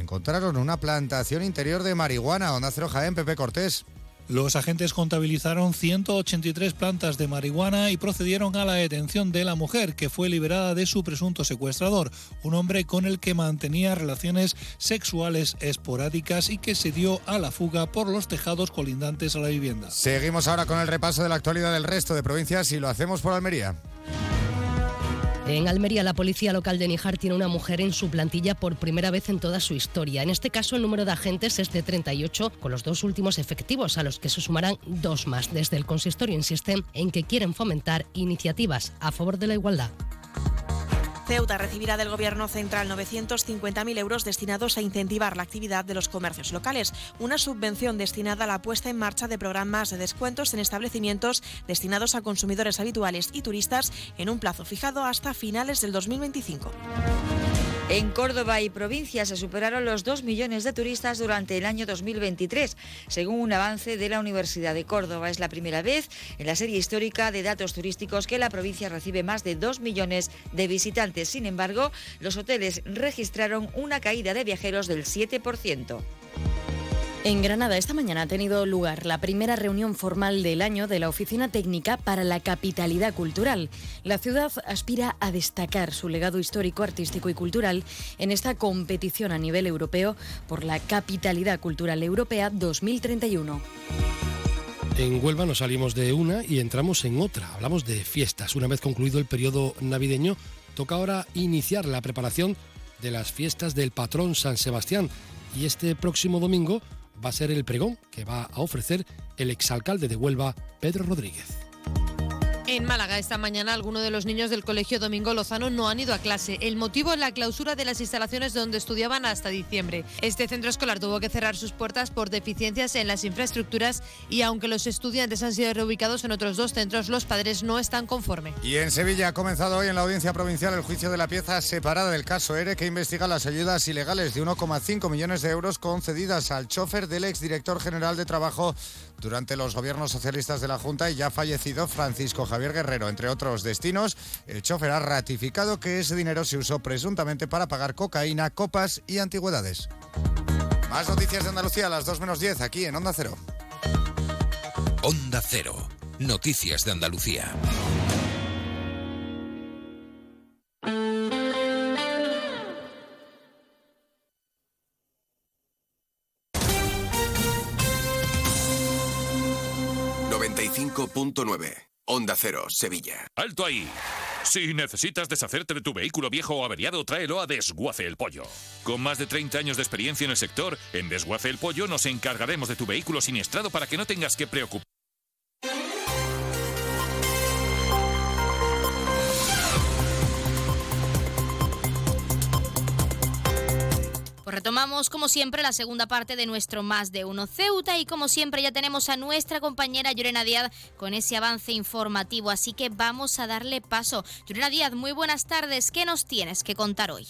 encontraron una plantación interior de marihuana. Onda Cero Jaén, Pepe Cortés. Los agentes contabilizaron 183 plantas de marihuana y procedieron a la detención de la mujer, que fue liberada de su presunto secuestrador, un hombre con el que mantenía relaciones sexuales esporádicas y que se dio a la fuga por los tejados colindantes a la vivienda. Seguimos ahora con el repaso de la actualidad del resto de provincias y lo hacemos por Almería. En Almería, la policía local de Níjar tiene una mujer en su plantilla por primera vez en toda su historia. En este caso, el número de agentes es de 38, con los dos últimos efectivos, a los que se sumarán dos más. Desde el consistorio insisten en que quieren fomentar iniciativas a favor de la igualdad. Ceuta recibirá del Gobierno central 950.000 euros destinados a incentivar la actividad de los comercios locales, una subvención destinada a la puesta en marcha de programas de descuentos en establecimientos destinados a consumidores habituales y turistas en un plazo fijado hasta finales del 2025. En Córdoba y provincia se superaron los 2 millones de turistas durante el año 2023, según un avance de la Universidad de Córdoba. Es la primera vez en la serie histórica de datos turísticos que la provincia recibe más de 2 millones de visitantes. Sin embargo, los hoteles registraron una caída de viajeros del 7%. En Granada esta mañana ha tenido lugar la primera reunión formal del año de la Oficina Técnica para la Capitalidad Cultural. La ciudad aspira a destacar su legado histórico, artístico y cultural en esta competición a nivel europeo por la Capitalidad Cultural Europea 2031. En Huelva nos salimos de una y entramos en otra. Hablamos de fiestas. Una vez concluido el periodo navideño, toca ahora iniciar la preparación de las fiestas del patrón San Sebastián. Y este próximo domingo va a ser el pregón que va a ofrecer el exalcalde de Huelva, Pedro Rodríguez. En Málaga esta mañana algunos de los niños del Colegio Domingo Lozano no han ido a clase. El motivo es la clausura de las instalaciones donde estudiaban hasta diciembre. Este centro escolar tuvo que cerrar sus puertas por deficiencias en las infraestructuras y aunque los estudiantes han sido reubicados en otros dos centros, los padres no están conformes. Y en Sevilla ha comenzado hoy en la audiencia provincial el juicio de la pieza separada del caso ERE que investiga las ayudas ilegales de 1,5 millones de euros concedidas al chofer del exdirector general de Trabajo durante los gobiernos socialistas de la Junta y ya fallecido Francisco Javier Guerrero. Entre otros destinos, el chofer ha ratificado que ese dinero se usó presuntamente para pagar cocaína, copas y antigüedades. Más noticias de Andalucía a las 2 menos 10 aquí en Onda Cero. Onda Cero. Noticias de Andalucía. .9 Onda Cero, Sevilla. ¡Alto ahí! Si necesitas deshacerte de tu vehículo viejo o averiado, tráelo a Desguace el Pollo. Con más de 30 años de experiencia en el sector, en Desguace el Pollo nos encargaremos de tu vehículo siniestrado para que no tengas que preocuparte. Retomamos como siempre la segunda parte de nuestro Más de Uno Ceuta y como siempre ya tenemos a nuestra compañera Llorena Díaz con ese avance informativo, así que vamos a darle paso. Llorena Díaz, muy buenas tardes, ¿qué nos tienes que contar hoy?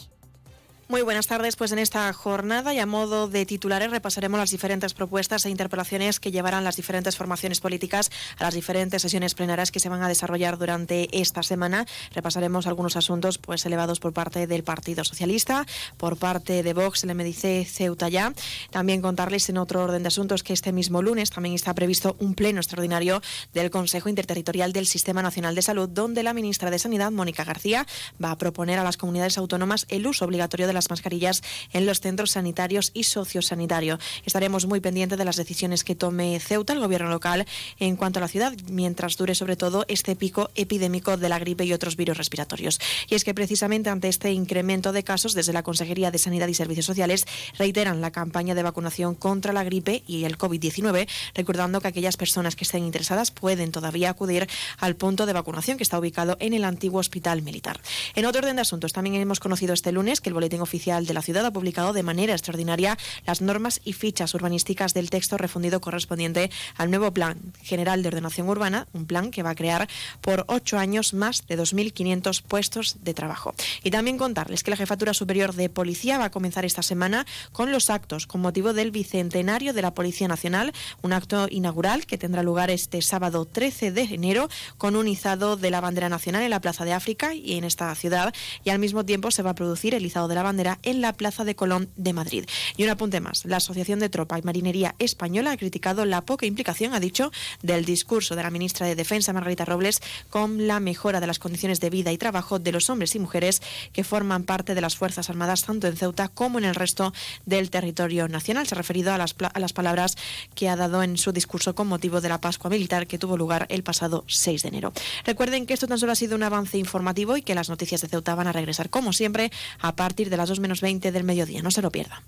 Muy buenas tardes. Pues en esta jornada y a modo de titulares repasaremos las diferentes propuestas e interpelaciones que llevarán las diferentes formaciones políticas a las diferentes sesiones plenarias que se van a desarrollar durante esta semana. Repasaremos algunos asuntos pues elevados por parte del Partido Socialista, por parte de Vox, el MDC Ceuta ya. También contarles en otro orden de asuntos que este mismo lunes también está previsto un pleno extraordinario del Consejo Interterritorial del Sistema Nacional de Salud, donde la ministra de Sanidad, Mónica García, va a proponer a las comunidades autónomas el uso obligatorio de las mascarillas en los centros sanitarios y sociosanitario. Estaremos muy pendientes de las decisiones que tome Ceuta, el gobierno local, en cuanto a la ciudad, mientras dure sobre todo este pico epidémico de la gripe y otros virus respiratorios. Y es que precisamente ante este incremento de casos, desde la Consejería de Sanidad y Servicios Sociales reiteran la campaña de vacunación contra la gripe y el COVID-19, recordando que aquellas personas que estén interesadas pueden todavía acudir al punto de vacunación que está ubicado en el antiguo Hospital Militar. En otro orden de asuntos, también hemos conocido este lunes que el Boletín Oficial de la Ciudad ha publicado de manera extraordinaria las normas y fichas urbanísticas del texto refundido correspondiente al nuevo Plan General de Ordenación Urbana, un plan que va a crear por ocho años más de 2.500 puestos de trabajo. Y también contarles que la Jefatura Superior de Policía va a comenzar esta semana con los actos con motivo del Bicentenario de la Policía Nacional, un acto inaugural que tendrá lugar este sábado 13 de enero con un izado de la bandera nacional en la Plaza de África y en esta ciudad y al mismo tiempo se va a producir el izado de la bandera en la Plaza de Colón de Madrid. Y un apunte más, la Asociación de Tropa y Marinería Española ha criticado la poca implicación, ha dicho, del discurso de la ministra de Defensa, Margarita Robles, con la mejora de las condiciones de vida y trabajo de los hombres y mujeres que forman parte de las Fuerzas Armadas tanto en Ceuta como en el resto del territorio nacional. Se ha referido a las, a las palabras que ha dado en su discurso con motivo de la Pascua Militar que tuvo lugar el pasado 6 de enero. Recuerden que esto tan solo ha sido un avance informativo y que las noticias de Ceuta van a regresar como siempre a partir de las 2 menos 20 del mediodía. No se lo pierda.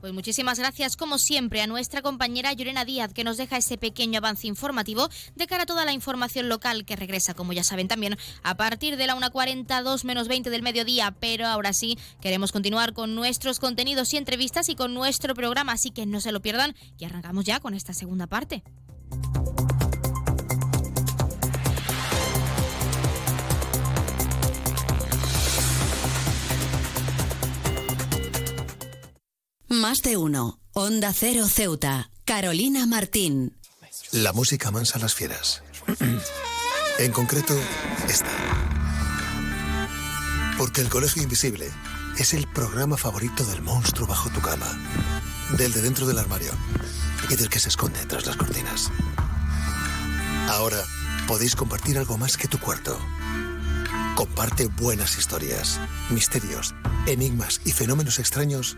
Pues muchísimas gracias, como siempre, a nuestra compañera Llorena Díaz, que nos deja ese pequeño avance informativo de cara a toda la información local que regresa, como ya saben también, a partir de la 1.40, 2 menos 20 del mediodía. Pero ahora sí, queremos continuar con nuestros contenidos y entrevistas y con nuestro programa, así que no se lo pierdan y arrancamos ya con esta segunda parte. Más de uno. Onda Cero Ceuta. Carolina Martín. La música mansa a las fieras. en concreto, esta. Porque el Colegio Invisible es el programa favorito del monstruo bajo tu cama. Del de dentro del armario. Y del que se esconde tras las cortinas. Ahora podéis compartir algo más que tu cuarto. Comparte buenas historias, misterios, enigmas y fenómenos extraños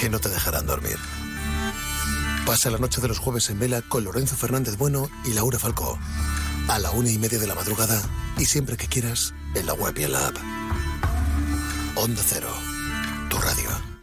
que no te dejarán dormir. Pasa la noche de los jueves en vela con Lorenzo Fernández Bueno y Laura Falcó. A la una y media de la madrugada y siempre que quieras en la web y en la app. Onda Cero, tu radio.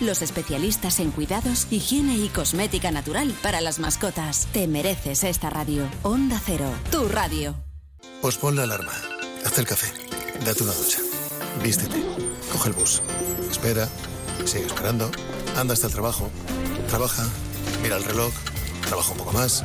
Los especialistas en cuidados, higiene y cosmética natural para las mascotas. Te mereces esta radio. Onda Cero, tu radio. Pospon la alarma. Haz el café. Date una ducha. Vístete. Coge el bus. Espera. Sigue esperando. Anda hasta el trabajo. Trabaja. Mira el reloj. Trabaja un poco más.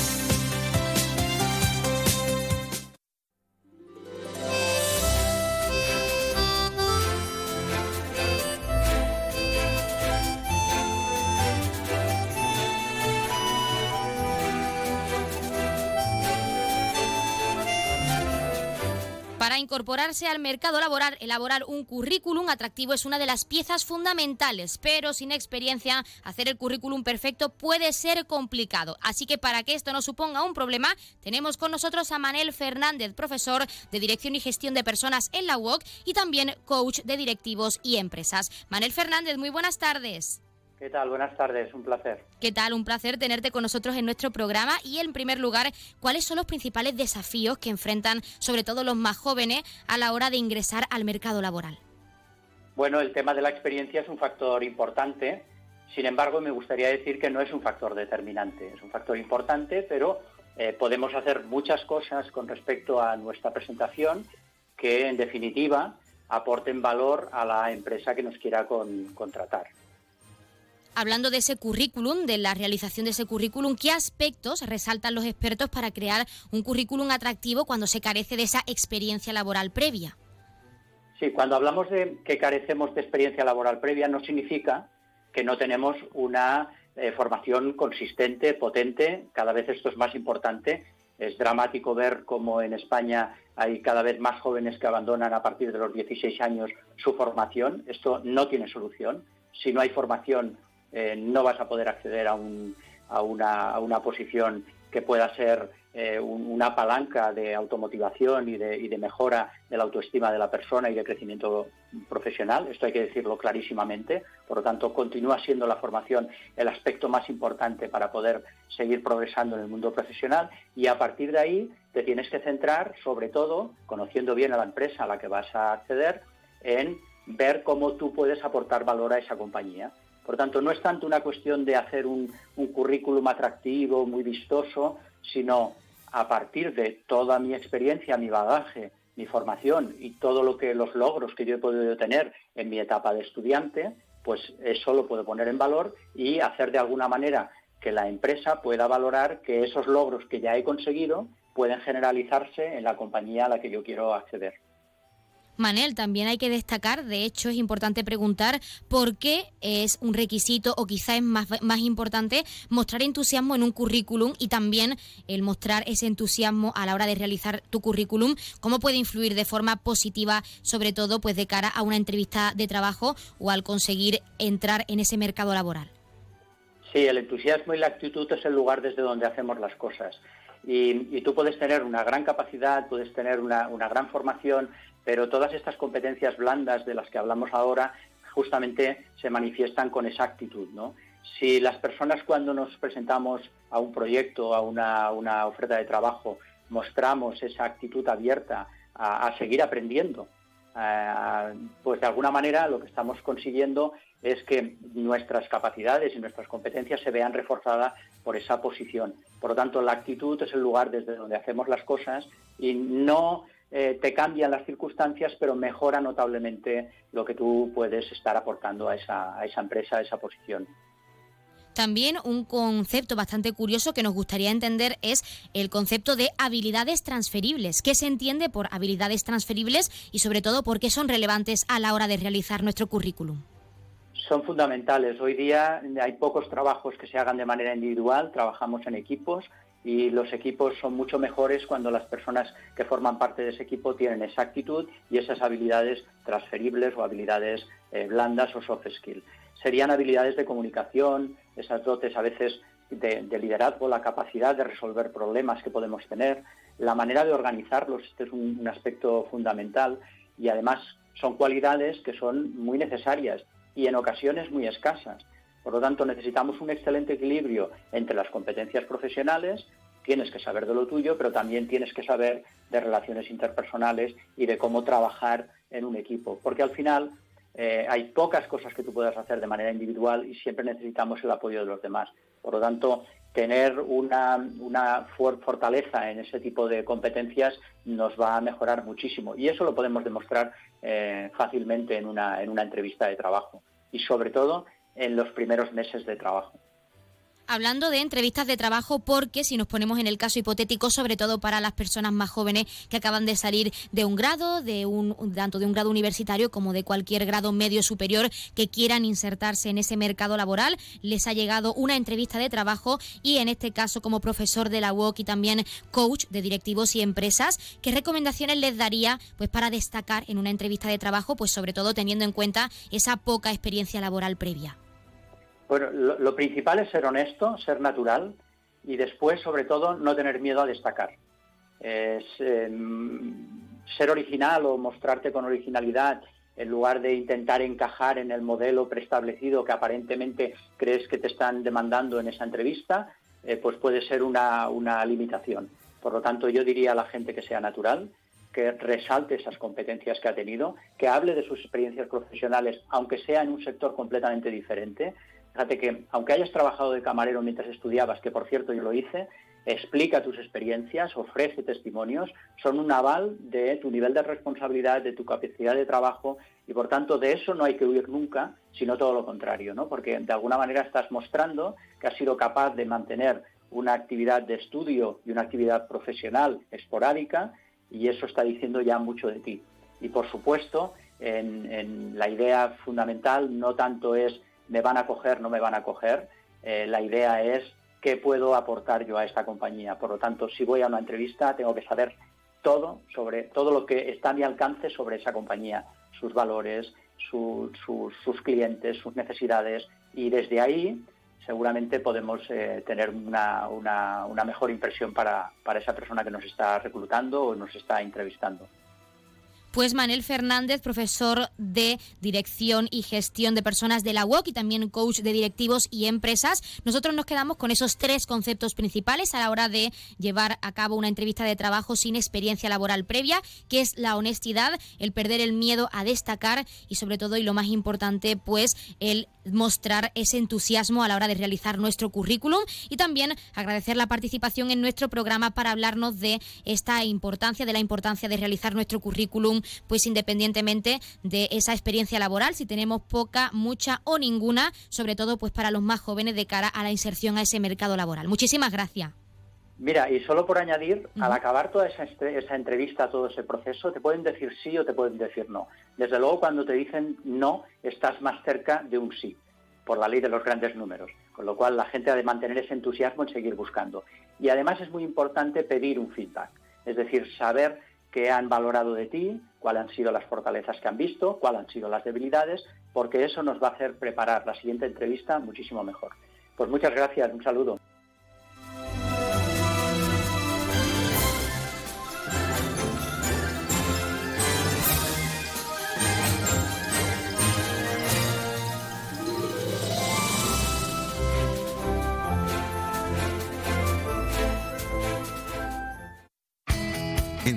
Incorporarse al mercado laboral, elaborar un currículum atractivo es una de las piezas fundamentales, pero sin experiencia, hacer el currículum perfecto puede ser complicado. Así que para que esto no suponga un problema, tenemos con nosotros a Manel Fernández, profesor de Dirección y Gestión de Personas en la UOC y también coach de directivos y empresas. Manel Fernández, muy buenas tardes. ¿Qué tal? Buenas tardes, un placer. ¿Qué tal? Un placer tenerte con nosotros en nuestro programa. Y en primer lugar, ¿cuáles son los principales desafíos que enfrentan sobre todo los más jóvenes a la hora de ingresar al mercado laboral? Bueno, el tema de la experiencia es un factor importante. Sin embargo, me gustaría decir que no es un factor determinante. Es un factor importante, pero eh, podemos hacer muchas cosas con respecto a nuestra presentación que, en definitiva, aporten valor a la empresa que nos quiera contratar hablando de ese currículum, de la realización de ese currículum, ¿qué aspectos resaltan los expertos para crear un currículum atractivo cuando se carece de esa experiencia laboral previa? Sí, cuando hablamos de que carecemos de experiencia laboral previa no significa que no tenemos una eh, formación consistente, potente, cada vez esto es más importante. Es dramático ver cómo en España hay cada vez más jóvenes que abandonan a partir de los 16 años su formación. Esto no tiene solución. Si no hay formación eh, no vas a poder acceder a, una, posición que pueda ser eh, una palanca de automotivación y de, mejora de la autoestima de la persona y de crecimiento profesional. Esto hay que decirlo clarísimamente. Por lo tanto, continúa siendo la formación el aspecto más importante para poder seguir progresando en el mundo profesional y a partir de ahí te tienes que centrar, sobre todo, conociendo bien a la empresa a la que vas a acceder, en ver cómo tú puedes aportar valor a esa compañía. Por tanto, no es tanto una cuestión de hacer un, currículum atractivo, muy vistoso, sino a partir de toda mi experiencia, mi bagaje, mi formación y todo lo que los logros que yo he podido tener en mi etapa de estudiante, pues eso lo puedo poner en valor y hacer de alguna manera que la empresa pueda valorar que esos logros que ya he conseguido pueden generalizarse en la compañía a la que yo quiero acceder. Manel, también hay que destacar, de hecho es importante preguntar por qué es un requisito o quizá es más, más importante mostrar entusiasmo en un currículum y también el mostrar ese entusiasmo a la hora de realizar tu currículum, cómo puede influir de forma positiva, sobre todo pues de cara a una entrevista de trabajo o al conseguir entrar en ese mercado laboral. Sí, el entusiasmo y la actitud es el lugar desde donde hacemos las cosas. Y, tú puedes tener una gran capacidad, puedes tener una, una gran formación, pero todas estas competencias blandas de las que hablamos ahora justamente se manifiestan con esa actitud, ¿no? Si las personas cuando nos presentamos a un proyecto, a una, oferta de trabajo, mostramos esa actitud abierta a, seguir aprendiendo, pues de alguna manera lo que estamos consiguiendo es que nuestras capacidades y nuestras competencias se vean reforzadas por esa posición. Por lo tanto, la actitud es el lugar desde donde hacemos las cosas y no eh, te cambian las circunstancias, pero mejora notablemente lo que tú puedes estar aportando a esa, a esa empresa, a esa posición. También un concepto bastante curioso que nos gustaría entender es el concepto de habilidades transferibles. ¿Qué se entiende por habilidades transferibles y sobre todo por qué son relevantes a la hora de realizar nuestro currículum? Son fundamentales. Hoy día hay pocos trabajos que se hagan de manera individual, trabajamos en equipos y los equipos son mucho mejores cuando las personas que forman parte de ese equipo tienen esa actitud y esas habilidades transferibles o habilidades eh, blandas o soft skills. Serían habilidades de comunicación, esas dotes a veces de, liderazgo, la capacidad de resolver problemas que podemos tener, la manera de organizarlos, este es un, aspecto fundamental y además son cualidades que son muy necesarias y en ocasiones muy escasas. Por lo tanto, necesitamos un excelente equilibrio entre las competencias profesionales, tienes que saber de lo tuyo, pero también tienes que saber de relaciones interpersonales y de cómo trabajar en un equipo. Porque al final eh, hay pocas cosas que tú puedas hacer de manera individual y siempre necesitamos el apoyo de los demás. Por lo tanto, tener una, fortaleza en ese tipo de competencias nos va a mejorar muchísimo. Y eso lo podemos demostrar eh, fácilmente en una, en una entrevista de trabajo. Y sobre todo en los primeros meses de trabajo hablando de entrevistas de trabajo porque si nos ponemos en el caso hipotético, sobre todo para las personas más jóvenes que acaban de salir de un grado, de un tanto de un grado universitario como de cualquier grado medio superior que quieran insertarse en ese mercado laboral, les ha llegado una entrevista de trabajo y en este caso como profesor de la UOC y también coach de directivos y empresas, ¿qué recomendaciones les daría pues para destacar en una entrevista de trabajo, pues sobre todo teniendo en cuenta esa poca experiencia laboral previa? Bueno, lo, principal es ser honesto, ser natural y después, sobre todo, no tener miedo a destacar. Es, em, ser original o mostrarte con originalidad en lugar de intentar encajar en el modelo preestablecido que aparentemente crees que te están demandando en esa entrevista, eh, pues puede ser una limitación. Por lo tanto, yo diría a la gente que sea natural, que resalte esas competencias que ha tenido, que hable de sus experiencias profesionales, aunque sea en un sector completamente diferente, Fíjate que, aunque hayas trabajado de camarero mientras estudiabas, que por cierto yo lo hice, explica tus experiencias, ofrece testimonios, son un aval de tu nivel de responsabilidad, de tu capacidad de trabajo y por tanto de eso no hay que huir nunca, sino todo lo contrario, ¿no? Porque de alguna manera estás mostrando que has sido capaz de mantener una actividad de estudio y una actividad profesional esporádica y eso está diciendo ya mucho de ti. Y por supuesto, en la idea fundamental no tanto es me van a coger, no me van a coger. Eh, la idea es qué puedo aportar yo a esta compañía. Por lo tanto, si voy a una entrevista, tengo que saber todo sobre todo lo que está a mi alcance sobre esa compañía, sus valores, sus clientes, sus necesidades y desde ahí seguramente podemos eh, tener una, una, mejor impresión para, para esa persona que nos está reclutando o nos está entrevistando. Pues Manel Fernández, profesor de Dirección y Gestión de Personas de la UOC y también coach de directivos y empresas. Nosotros nos quedamos con esos tres conceptos principales a la hora de llevar a cabo una entrevista de trabajo sin experiencia laboral previa, que es la honestidad, el perder el miedo a destacar y sobre todo y lo más importante, pues el mostrar ese entusiasmo a la hora de realizar nuestro currículum y también agradecer la participación en nuestro programa para hablarnos de esta importancia, de la importancia de realizar nuestro currículum, pues independientemente de esa experiencia laboral, si tenemos poca, mucha o ninguna, sobre todo pues para los más jóvenes de cara a la inserción a ese mercado laboral. Muchísimas gracias. Mira, y solo por añadir, al acabar toda esa, esa, entrevista, todo ese proceso, te pueden decir sí o te pueden decir no. Desde luego, cuando te dicen no, estás más cerca de un sí, por la ley de los grandes números. Con lo cual, la gente ha de mantener ese entusiasmo en seguir buscando. Y además es muy importante pedir un feedback, es decir, saber qué han valorado de ti, cuáles han sido las fortalezas que han visto, cuáles han sido las debilidades, porque eso nos va a hacer preparar la siguiente entrevista muchísimo mejor. Pues muchas gracias, un saludo.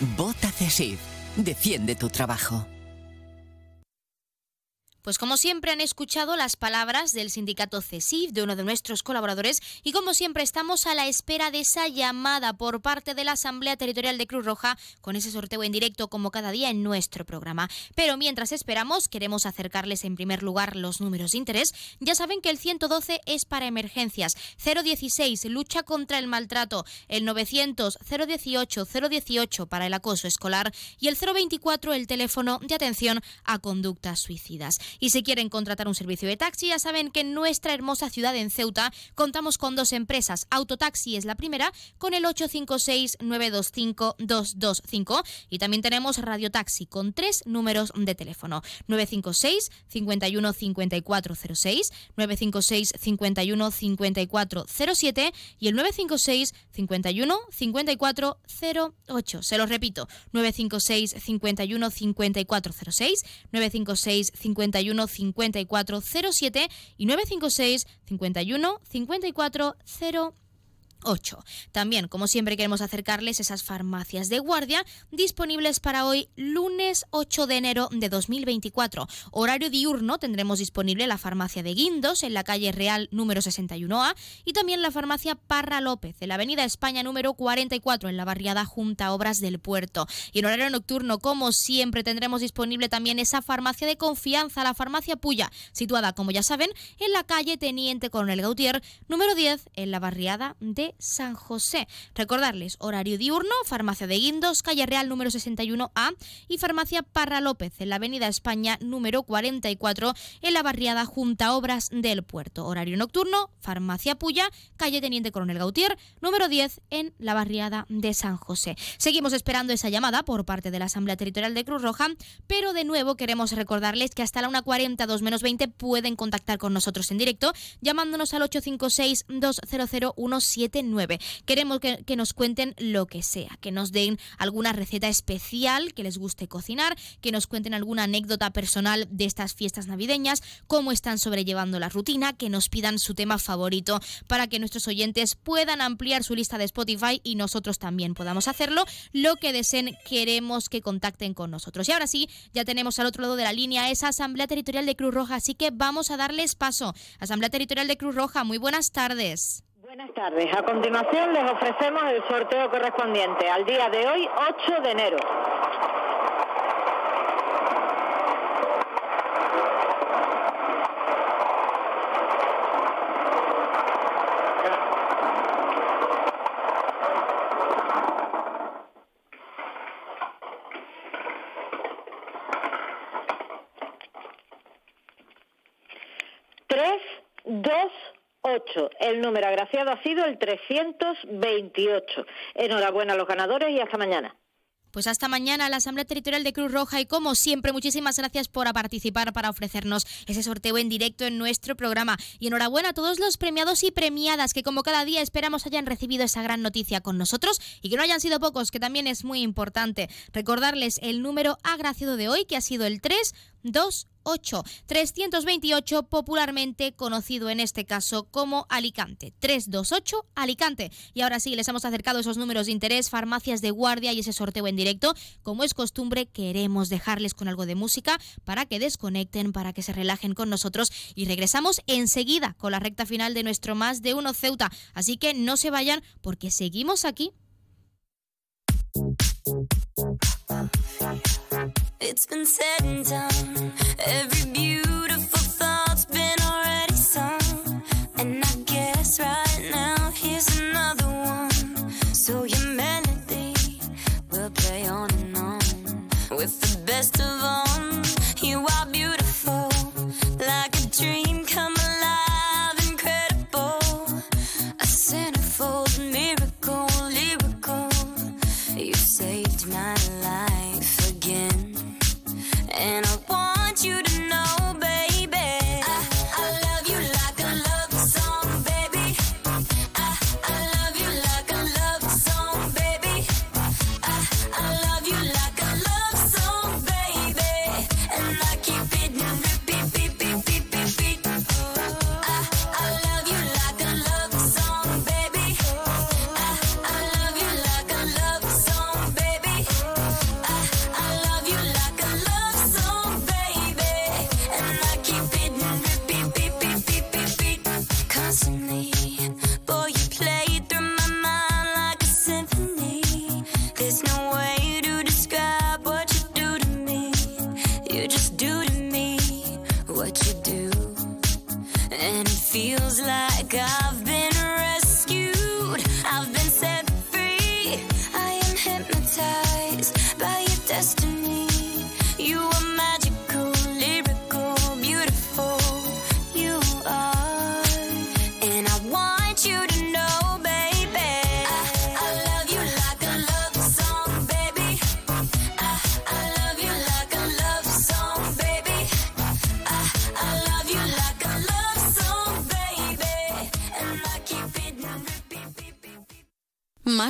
Vota CESIF. Defiende tu trabajo. Pues como siempre han escuchado las palabras del sindicato CESIF, de uno de nuestros colaboradores, y como siempre estamos a la espera de esa llamada por parte de la Asamblea Territorial de Cruz Roja con ese sorteo en directo como cada día en nuestro programa. Pero mientras esperamos, queremos acercarles en primer lugar los números de interés. Ya saben que el 112 es para emergencias, 016 lucha contra el maltrato, el 900 018 018 para el acoso escolar y el 024 el teléfono de atención a conductas suicidas. Y si quieren contratar un servicio de taxi, ya saben que en nuestra hermosa ciudad en Ceuta contamos con dos empresas. Autotaxi es la primera con el 856-925-225 y también tenemos Radio Taxi con tres números de teléfono. 956 51 5406, 956 51 5407 y el 956 51 5408. Se los repito, 956 51 5406, 956 51 51 54 07 y 956 51 54 8. También, como siempre, queremos acercarles esas farmacias de guardia disponibles para hoy, lunes 8 de enero de 2024. Horario diurno tendremos disponible la farmacia de Guindos en la calle Real número 61A y también la farmacia Parra López en la avenida España número 44 en la barriada Junta Obras del Puerto. Y en horario nocturno, como siempre, tendremos disponible también esa farmacia de confianza, la farmacia Puya, situada, como ya saben, en la calle Teniente Coronel Gautier número 10 en la barriada de San José. Recordarles, horario diurno, farmacia de Guindos, calle Real número 61A y farmacia Parra López en la avenida España número 44 en la barriada Junta Obras del Puerto. Horario nocturno, farmacia Puya, calle Teniente Coronel Gautier número 10 en la barriada de San José. Seguimos esperando esa llamada por parte de la Asamblea Territorial de Cruz Roja, pero de nuevo queremos recordarles que hasta la 1.40, 2 menos 20 pueden contactar con nosotros en directo llamándonos al 856 200 179 Queremos que, nos cuenten lo que sea, que nos den alguna receta especial que les guste cocinar, que nos cuenten alguna anécdota personal de estas fiestas navideñas, cómo están sobrellevando la rutina, que nos pidan su tema favorito para que nuestros oyentes puedan ampliar su lista de Spotify y nosotros también podamos hacerlo. Lo que deseen, queremos que contacten con nosotros. Y ahora sí, ya tenemos al otro lado de la línea esa Asamblea Territorial de Cruz Roja, así que vamos a darles paso. Asamblea Territorial de Cruz Roja, muy buenas tardes. Buenas tardes. A continuación les ofrecemos el sorteo correspondiente al día de hoy, 8 de enero. Tres, dos, el número agraciado ha sido el 328. Enhorabuena a los ganadores y hasta mañana. Pues hasta mañana la Asamblea Territorial de Cruz Roja y como siempre muchísimas gracias por participar para ofrecernos ese sorteo en directo en nuestro programa y enhorabuena a todos los premiados y premiadas que como cada día esperamos hayan recibido esa gran noticia con nosotros y que no hayan sido pocos que también es muy importante recordarles el número agraciado de hoy que ha sido el 3 2 8 328 popularmente conocido en este caso como Alicante. 328 Alicante. Y ahora sí les hemos acercado esos números de interés farmacias de guardia y ese sorteo en directo. Como es costumbre queremos dejarles con algo de música para que desconecten para que se relajen con nosotros. Y regresamos enseguida con la recta final de nuestro más de uno Ceuta. Así que no se vayan porque seguimos aquí It's been said and done. Every beautiful thought's been already sung. And I guess right now, here's another one. So your melody will play on and on. With the best of all,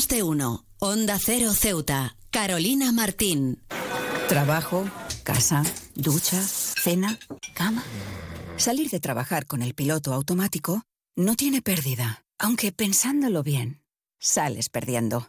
De uno. Onda Cero Ceuta. Carolina Martín. Trabajo, casa, ducha, cena, cama. Salir de trabajar con el piloto automático no tiene pérdida, aunque pensándolo bien, sales perdiendo.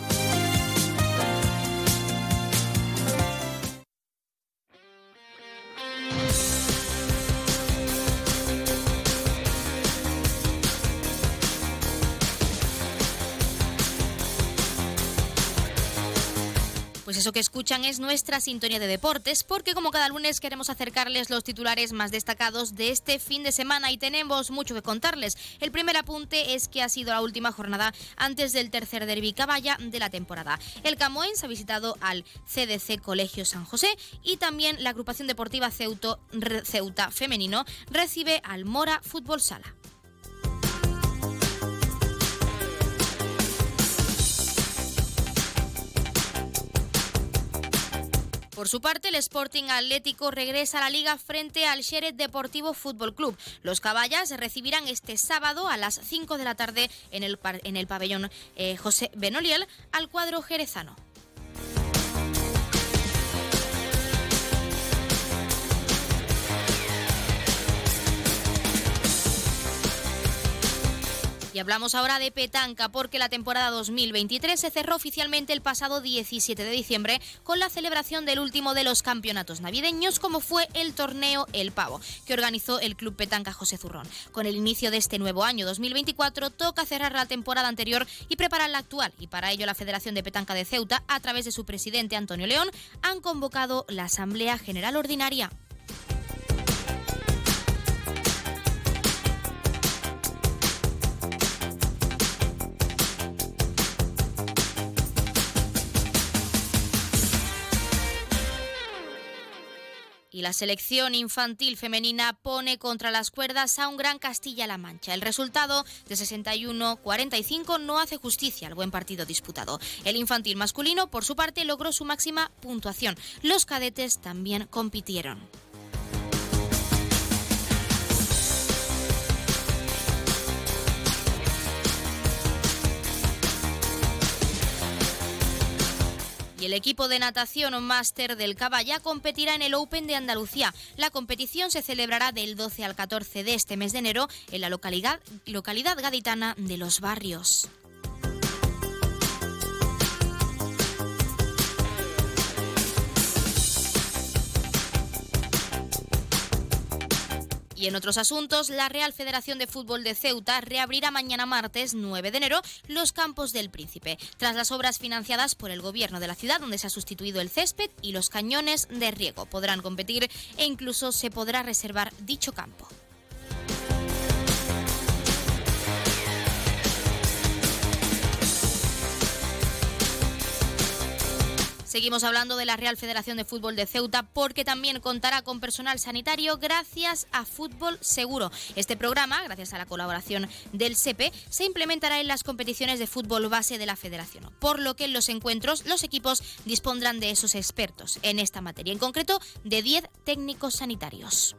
Thank you. Eso que escuchan es nuestra sintonía de deportes, porque como cada lunes queremos acercarles los titulares más destacados de este fin de semana y tenemos mucho que contarles. El primer apunte es que ha sido la última jornada antes del tercer derby caballa de la temporada. El Camoens ha visitado al CDC Colegio San José y también la agrupación deportiva Ceuta Femenino recibe al Mora Fútbol Sala. Por su parte, el Sporting Atlético regresa a la liga frente al Xeret Deportivo Fútbol Club. Los caballas recibirán este sábado a las 5 de la tarde en el, pabellón eh, José Benoliel al cuadro jerezano. Y hablamos ahora de petanca porque la temporada 2023 se cerró oficialmente el pasado 17 de diciembre con la celebración del último de los campeonatos navideños como fue el torneo El Pavo que organizó el Club Petanca José Zurrón. Con el inicio de este nuevo año 2024 toca cerrar la temporada anterior y preparar la actual y para ello la Federación de Petanca de Ceuta a través de su presidente Antonio León han convocado la Asamblea General Ordinaria. La selección infantil femenina pone contra las cuerdas a un gran Castilla-La Mancha. El resultado de 61-45 no hace justicia al buen partido disputado. El infantil masculino, por su parte, logró su máxima puntuación. Los cadetes también compitieron. Y el equipo de natación máster del Caballa competirá en el Open de Andalucía. La competición se celebrará del 12 al 14 de este mes de enero en la localidad, localidad gaditana de Los Barrios. Y en otros asuntos, la Real Federación de Fútbol de Ceuta reabrirá mañana martes 9 de enero los campos del Príncipe, tras las obras financiadas por el gobierno de la ciudad, donde se ha sustituido el césped y los cañones de riego. Podrán competir e incluso se podrá reservar dicho campo. Seguimos hablando de la Real Federación de Fútbol de Ceuta porque también contará con personal sanitario gracias a Fútbol Seguro. Este programa, gracias a la colaboración del SEPE, se implementará en las competiciones de fútbol base de la Federación, por lo que en los encuentros los equipos dispondrán de esos expertos en esta materia, en concreto de 10 técnicos sanitarios.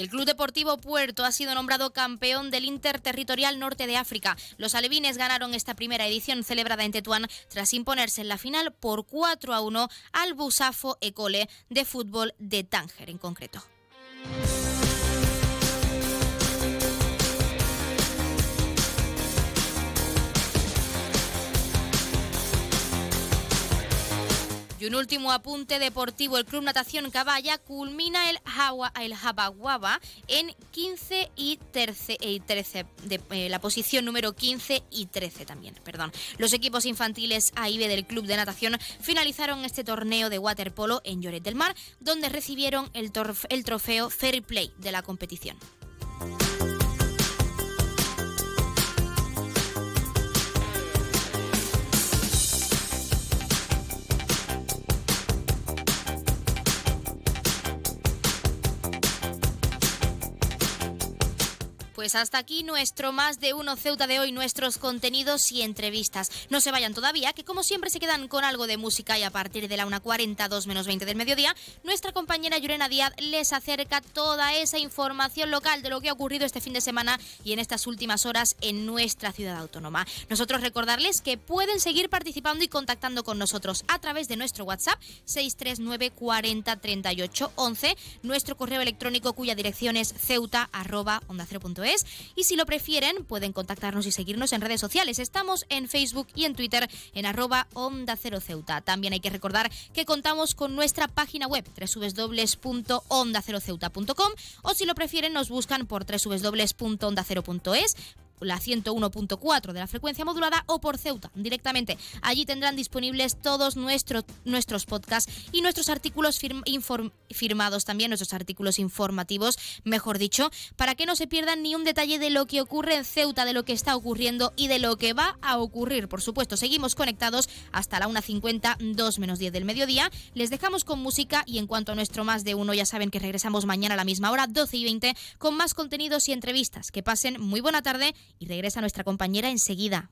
El Club Deportivo Puerto ha sido nombrado campeón del Interterritorial Norte de África. Los alevines ganaron esta primera edición celebrada en Tetuán tras imponerse en la final por 4 a 1 al Busafo Ecole de fútbol de Tánger en concreto. Y un último apunte deportivo. El Club Natación Caballa culmina el, Hawa, el en 15 y 13, y 13 de, eh, la posición número 15 y 13 también. Perdón. Los equipos infantiles AIB del Club de Natación finalizaron este torneo de waterpolo en Lloret del Mar, donde recibieron el, el trofeo Fair Play de la competición. Pues hasta aquí nuestro más de uno Ceuta de hoy, nuestros contenidos y entrevistas. No se vayan todavía, que como siempre se quedan con algo de música y a partir de la 1.40, 2 menos 20 del mediodía, nuestra compañera Yurena Díaz les acerca toda esa información local de lo que ha ocurrido este fin de semana y en estas últimas horas en nuestra ciudad autónoma. Nosotros recordarles que pueden seguir participando y contactando con nosotros a través de nuestro WhatsApp 639 40 38 11, nuestro correo electrónico cuya dirección es ceuta arroba onda y si lo prefieren pueden contactarnos y seguirnos en redes sociales. Estamos en Facebook y en Twitter en arroba Onda Cero Ceuta. También hay que recordar que contamos con nuestra página web www.ondaceroceuta.com o si lo prefieren nos buscan por www.ondacero.es la 101.4 de la frecuencia modulada o por Ceuta directamente. Allí tendrán disponibles todos nuestros, podcasts y nuestros artículos firmados también, nuestros artículos informativos, mejor dicho, para que no se pierdan ni un detalle de lo que ocurre en Ceuta, de lo que está ocurriendo y de lo que va a ocurrir. Por supuesto, seguimos conectados hasta la 1.50, 2 menos 10 del mediodía. Les dejamos con música y en cuanto a nuestro más de uno, ya saben que regresamos mañana a la misma hora, 12 y 20, con más contenidos y entrevistas. Que pasen muy buena tarde y regresa nuestra compañera enseguida.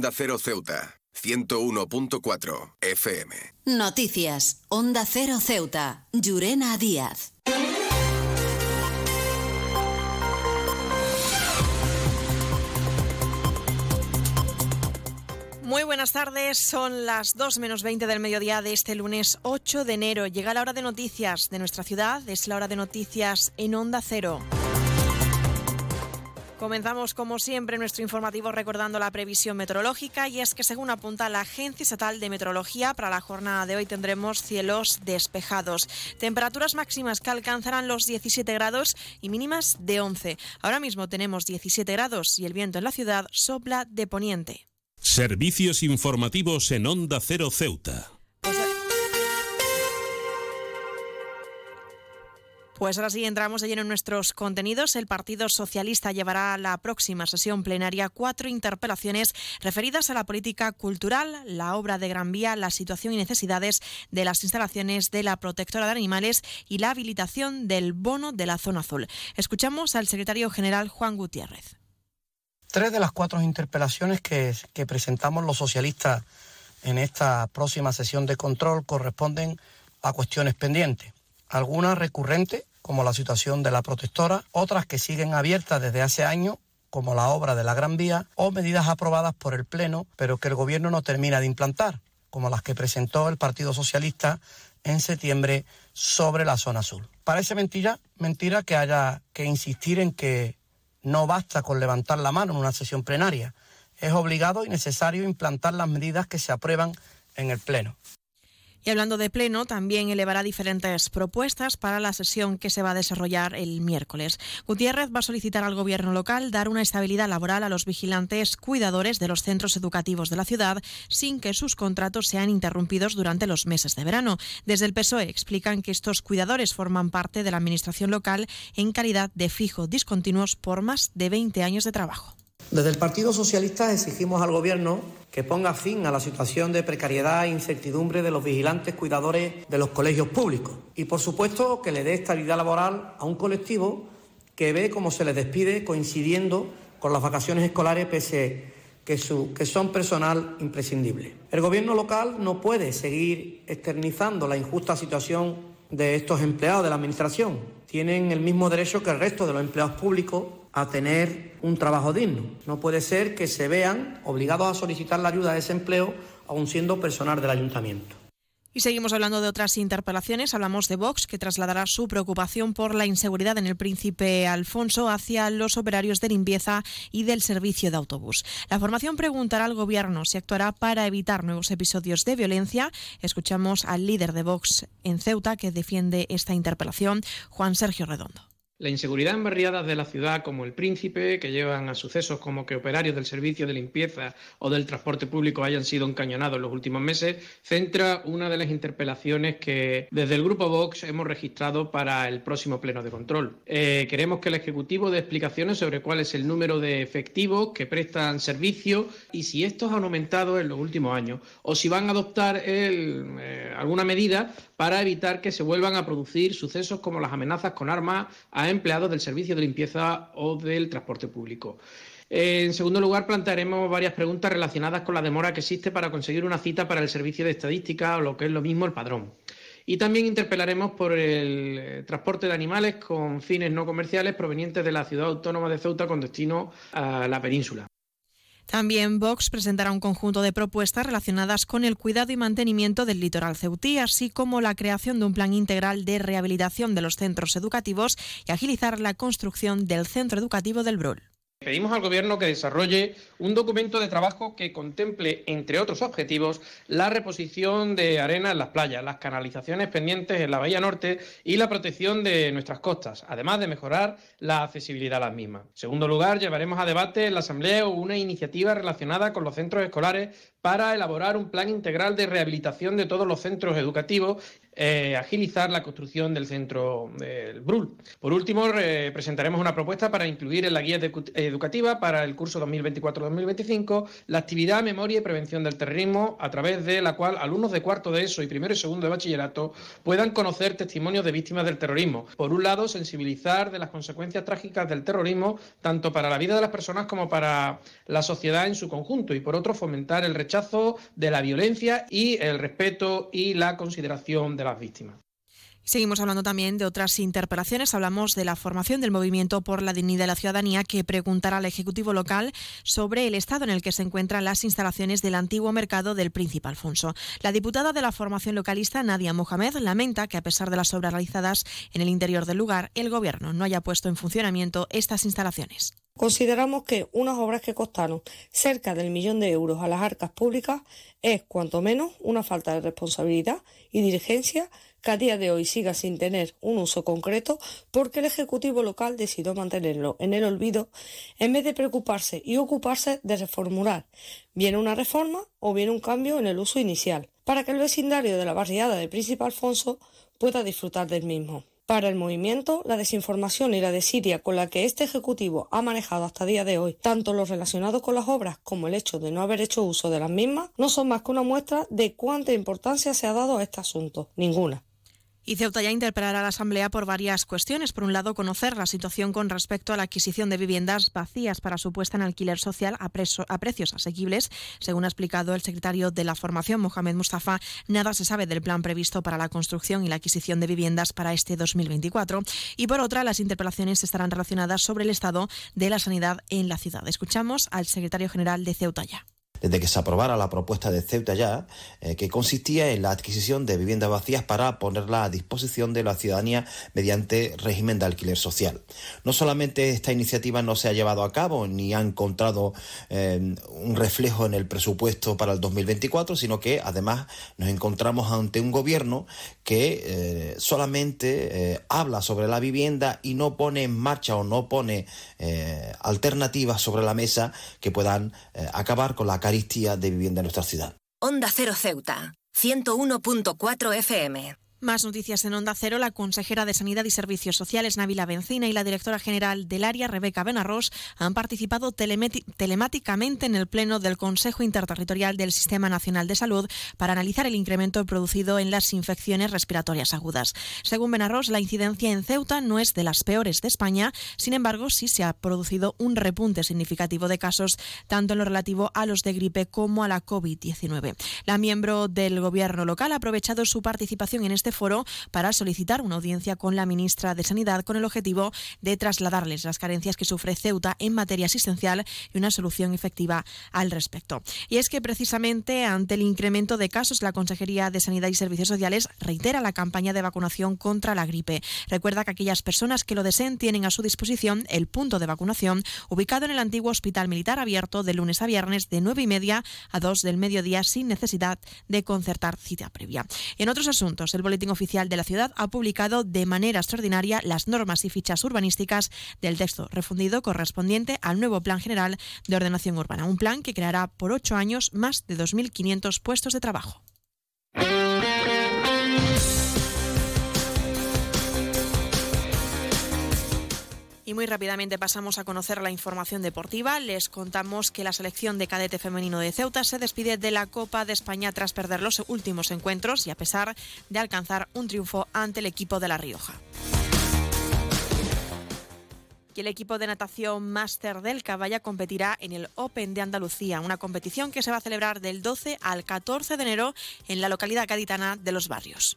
Onda Cero Ceuta, 101.4 FM. Noticias. Onda Cero Ceuta. Llurena Díaz. Muy buenas tardes, son las 2 menos 20 del mediodía de este lunes 8 de enero. Llega la hora de noticias de nuestra ciudad, es la hora de noticias en Onda Cero. Comenzamos como siempre nuestro informativo recordando la previsión meteorológica y es que según apunta la Agencia Estatal de Meteorología, para la jornada de hoy tendremos cielos despejados. Temperaturas máximas que alcanzarán los 17 grados y mínimas de 11. Ahora mismo tenemos 17 grados y el viento en la ciudad sopla de poniente. Servicios informativos en Onda Cero Ceuta. Pues ahora sí entramos de lleno en nuestros contenidos. El Partido Socialista llevará a la próxima sesión plenaria cuatro interpelaciones referidas a la política cultural, la obra de Gran Vía, la situación y necesidades de las instalaciones de la protectora de animales y la habilitación del bono de la zona azul. Escuchamos al secretario general Juan Gutiérrez. Tres de las cuatro interpelaciones que, que presentamos los socialistas en esta próxima sesión de control corresponden a cuestiones pendientes. Algunas recurrentes, como la situación de la protectora, otras que siguen abiertas desde hace años, como la obra de la Gran Vía, o medidas aprobadas por el Pleno, pero que el Gobierno no termina de implantar, como las que presentó el Partido Socialista en septiembre sobre la zona azul. Parece mentira, mentira que haya que insistir en que no basta con levantar la mano en una sesión plenaria. Es obligado y necesario implantar las medidas que se aprueban en el Pleno. Y hablando de pleno, también elevará diferentes propuestas para la sesión que se va a desarrollar el miércoles. Gutiérrez va a solicitar al gobierno local dar una estabilidad laboral a los vigilantes cuidadores de los centros educativos de la ciudad sin que sus contratos sean interrumpidos durante los meses de verano. Desde el PSOE explican que estos cuidadores forman parte de la administración local en calidad de fijo discontinuos por más de 20 años de trabajo. Desde el Partido Socialista exigimos al Gobierno que ponga fin a la situación de precariedad e incertidumbre de los vigilantes cuidadores de los colegios públicos y, por supuesto, que le dé estabilidad laboral a un colectivo que ve cómo se les despide coincidiendo con las vacaciones escolares pese que, su, que son personal imprescindible. El Gobierno local no puede seguir externizando la injusta situación de estos empleados de la Administración. Tienen el mismo derecho que el resto de los empleados públicos a tener un trabajo digno. No puede ser que se vean obligados a solicitar la ayuda de desempleo aun siendo personal del ayuntamiento. Y seguimos hablando de otras interpelaciones. Hablamos de Vox, que trasladará su preocupación por la inseguridad en el Príncipe Alfonso hacia los operarios de limpieza y del servicio de autobús. La formación preguntará al Gobierno si actuará para evitar nuevos episodios de violencia. Escuchamos al líder de Vox en Ceuta, que defiende esta interpelación, Juan Sergio Redondo. La inseguridad en barriadas de la ciudad como el Príncipe, que llevan a sucesos como que operarios del servicio de limpieza o del transporte público hayan sido encañonados en los últimos meses, centra una de las interpelaciones que desde el Grupo Vox hemos registrado para el próximo pleno de control. Eh, queremos que el Ejecutivo dé explicaciones sobre cuál es el número de efectivos que prestan servicio y si estos han aumentado en los últimos años o si van a adoptar eh, alguna medida para evitar que se vuelvan a producir sucesos como las amenazas con armas a empleados del servicio de limpieza o del transporte público. En segundo lugar, plantearemos varias preguntas relacionadas con la demora que existe para conseguir una cita para el servicio de estadística o lo que es lo mismo el padrón. Y también interpelaremos por el eh, transporte de animales con fines no comerciales provenientes de la ciudad autónoma de Ceuta con destino a la península. También Vox presentará un conjunto de propuestas relacionadas con el cuidado y mantenimiento del litoral ceutí, así como la creación de un plan integral de rehabilitación de los centros educativos y agilizar la construcción del centro educativo del Brul. Pedimos al Gobierno que desarrolle un documento de trabajo que contemple, entre otros objetivos, la reposición de arena en las playas, las canalizaciones pendientes en la Bahía Norte y la protección de nuestras costas, además de mejorar la accesibilidad a las mismas. En segundo lugar, llevaremos a debate en la Asamblea una iniciativa relacionada con los centros escolares para elaborar un plan integral de rehabilitación de todos los centros educativos eh, agilizar la construcción del centro del BRUL. Por último, presentaremos una propuesta para incluir en la guía educativa para el curso 2024-2025 la actividad Memoria y Prevención del Terrorismo, a través de la cual alumnos de cuarto de ESO y primero y segundo de bachillerato puedan conocer testimonios de víctimas del terrorismo. Por un lado, sensibilizar de las consecuencias trágicas del terrorismo, tanto para la vida de las personas como para la sociedad en su conjunto. Y por otro, fomentar el rechazo de la violencia y el respeto y la consideración de víctimas. Seguimos hablando también de otras interpelaciones. Hablamos de la formación del movimiento por la dignidad de la ciudadanía que preguntará al Ejecutivo local sobre el estado en el que se encuentran las instalaciones del antiguo mercado del Príncipe Alfonso. La diputada de la formación localista, Nadia Mohamed, lamenta que a pesar de las obras realizadas en el interior del lugar, el Gobierno no haya puesto en funcionamiento estas instalaciones. Consideramos que unas obras que costaron cerca del millón de euros a las arcas públicas es, cuanto menos, una falta de responsabilidad y dirigencia que a día de hoy siga sin tener un uso concreto porque el Ejecutivo local decidió mantenerlo en el olvido en vez de preocuparse y ocuparse de reformular bien una reforma o bien un cambio en el uso inicial para que el vecindario de la barriada de Príncipe Alfonso pueda disfrutar del mismo. Para el movimiento, la desinformación y la desidia con la que este Ejecutivo ha manejado hasta día de hoy, tanto lo relacionado con las obras como el hecho de no haber hecho uso de las mismas, no son más que una muestra de cuánta importancia se ha dado a este asunto. Ninguna. Y Ceuta ya interpelará a la Asamblea por varias cuestiones. Por un lado, conocer la situación con respecto a la adquisición de viviendas vacías para su puesta en alquiler social a, precios asequibles. Según ha explicado el secretario de la formación, Mohamed Mustafa, nada se sabe del plan previsto para la construcción y la adquisición de viviendas para este 2024. Y por otra, las interpelaciones estarán relacionadas sobre el estado de la sanidad en la ciudad. Escuchamos al secretario general de Ceuta ya desde que se aprobara la propuesta de Ceuta ya, eh, que consistía en la adquisición de viviendas vacías para ponerla a disposición de la ciudadanía mediante régimen de alquiler social. No solamente esta iniciativa no se ha llevado a cabo ni ha encontrado eh, un reflejo en el presupuesto para el 2024, sino que además nos encontramos ante un gobierno que eh, solamente habla sobre la vivienda y no pone en marcha o no pone alternativas sobre la mesa que puedan acabar con la de vivienda en nuestra ciudad. Onda Cero Ceuta, 101.4 FM. Más noticias en Onda Cero. La consejera de Sanidad y Servicios Sociales, Navila Bencina, y la directora general del área, Rebeca Benarros, han participado telemáticamente en el Pleno del Consejo Interterritorial del Sistema Nacional de Salud para analizar el incremento producido en las infecciones respiratorias agudas. Según Benarros, la incidencia en Ceuta no es de las peores de España. Sin embargo, sí se ha producido un repunte significativo de casos, tanto en lo relativo a los de gripe como a la COVID-19. La miembro del Gobierno local ha aprovechado su participación en este este foro para solicitar una audiencia con la ministra de Sanidad con el objetivo de trasladarles las carencias que sufre Ceuta en materia asistencial y una solución efectiva al respecto. Y es que precisamente ante el incremento de casos, la Consejería de Sanidad y Servicios Sociales reitera la campaña de vacunación contra la gripe. Recuerda que aquellas personas que lo deseen tienen a su disposición el punto de vacunación ubicado en el antiguo Hospital Militar abierto de lunes a viernes de 9 y media a 2 del mediodía sin necesidad de concertar cita previa. En otros asuntos, el boletín Oficial de la Ciudad ha publicado de manera extraordinaria las normas y fichas urbanísticas del texto refundido correspondiente al nuevo Plan General de Ordenación Urbana, un plan que creará por ocho años más de 2.500 puestos de trabajo. Y muy rápidamente pasamos a conocer la información deportiva. Les contamos que la selección de cadete femenino de Ceuta se despide de la Copa de España tras perder los últimos encuentros y a pesar de alcanzar un triunfo ante el equipo de La Rioja. Y el equipo de natación Máster del Caballa competirá en el Open de Andalucía, una competición que se va a celebrar del 12 al 14 de enero en la localidad gaditana de Los Barrios.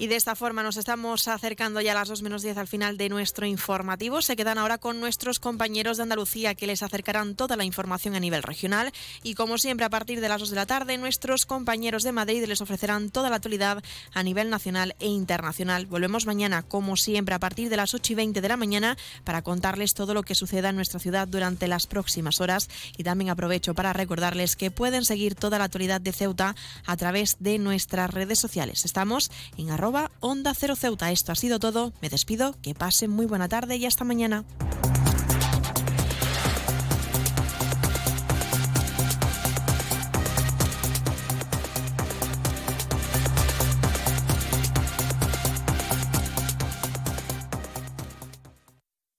Y de esta forma nos estamos acercando ya a las 2 menos 10 al final de nuestro informativo. Se quedan ahora con nuestros compañeros de Andalucía que les acercarán toda la información a nivel regional. Y como siempre, a partir de las 2 de la tarde, nuestros compañeros de Madrid les ofrecerán toda la actualidad a nivel nacional e internacional. Volvemos mañana, como siempre, a partir de las 8 y 20 de la mañana para contarles todo lo que suceda en nuestra ciudad durante las próximas horas. Y también aprovecho para recordarles que pueden seguir toda la actualidad de Ceuta a través de nuestras redes sociales. Estamos en arroba arroba onda cero ceuta. Esto ha sido todo. Me despido. Que pasen muy buena tarde y hasta mañana.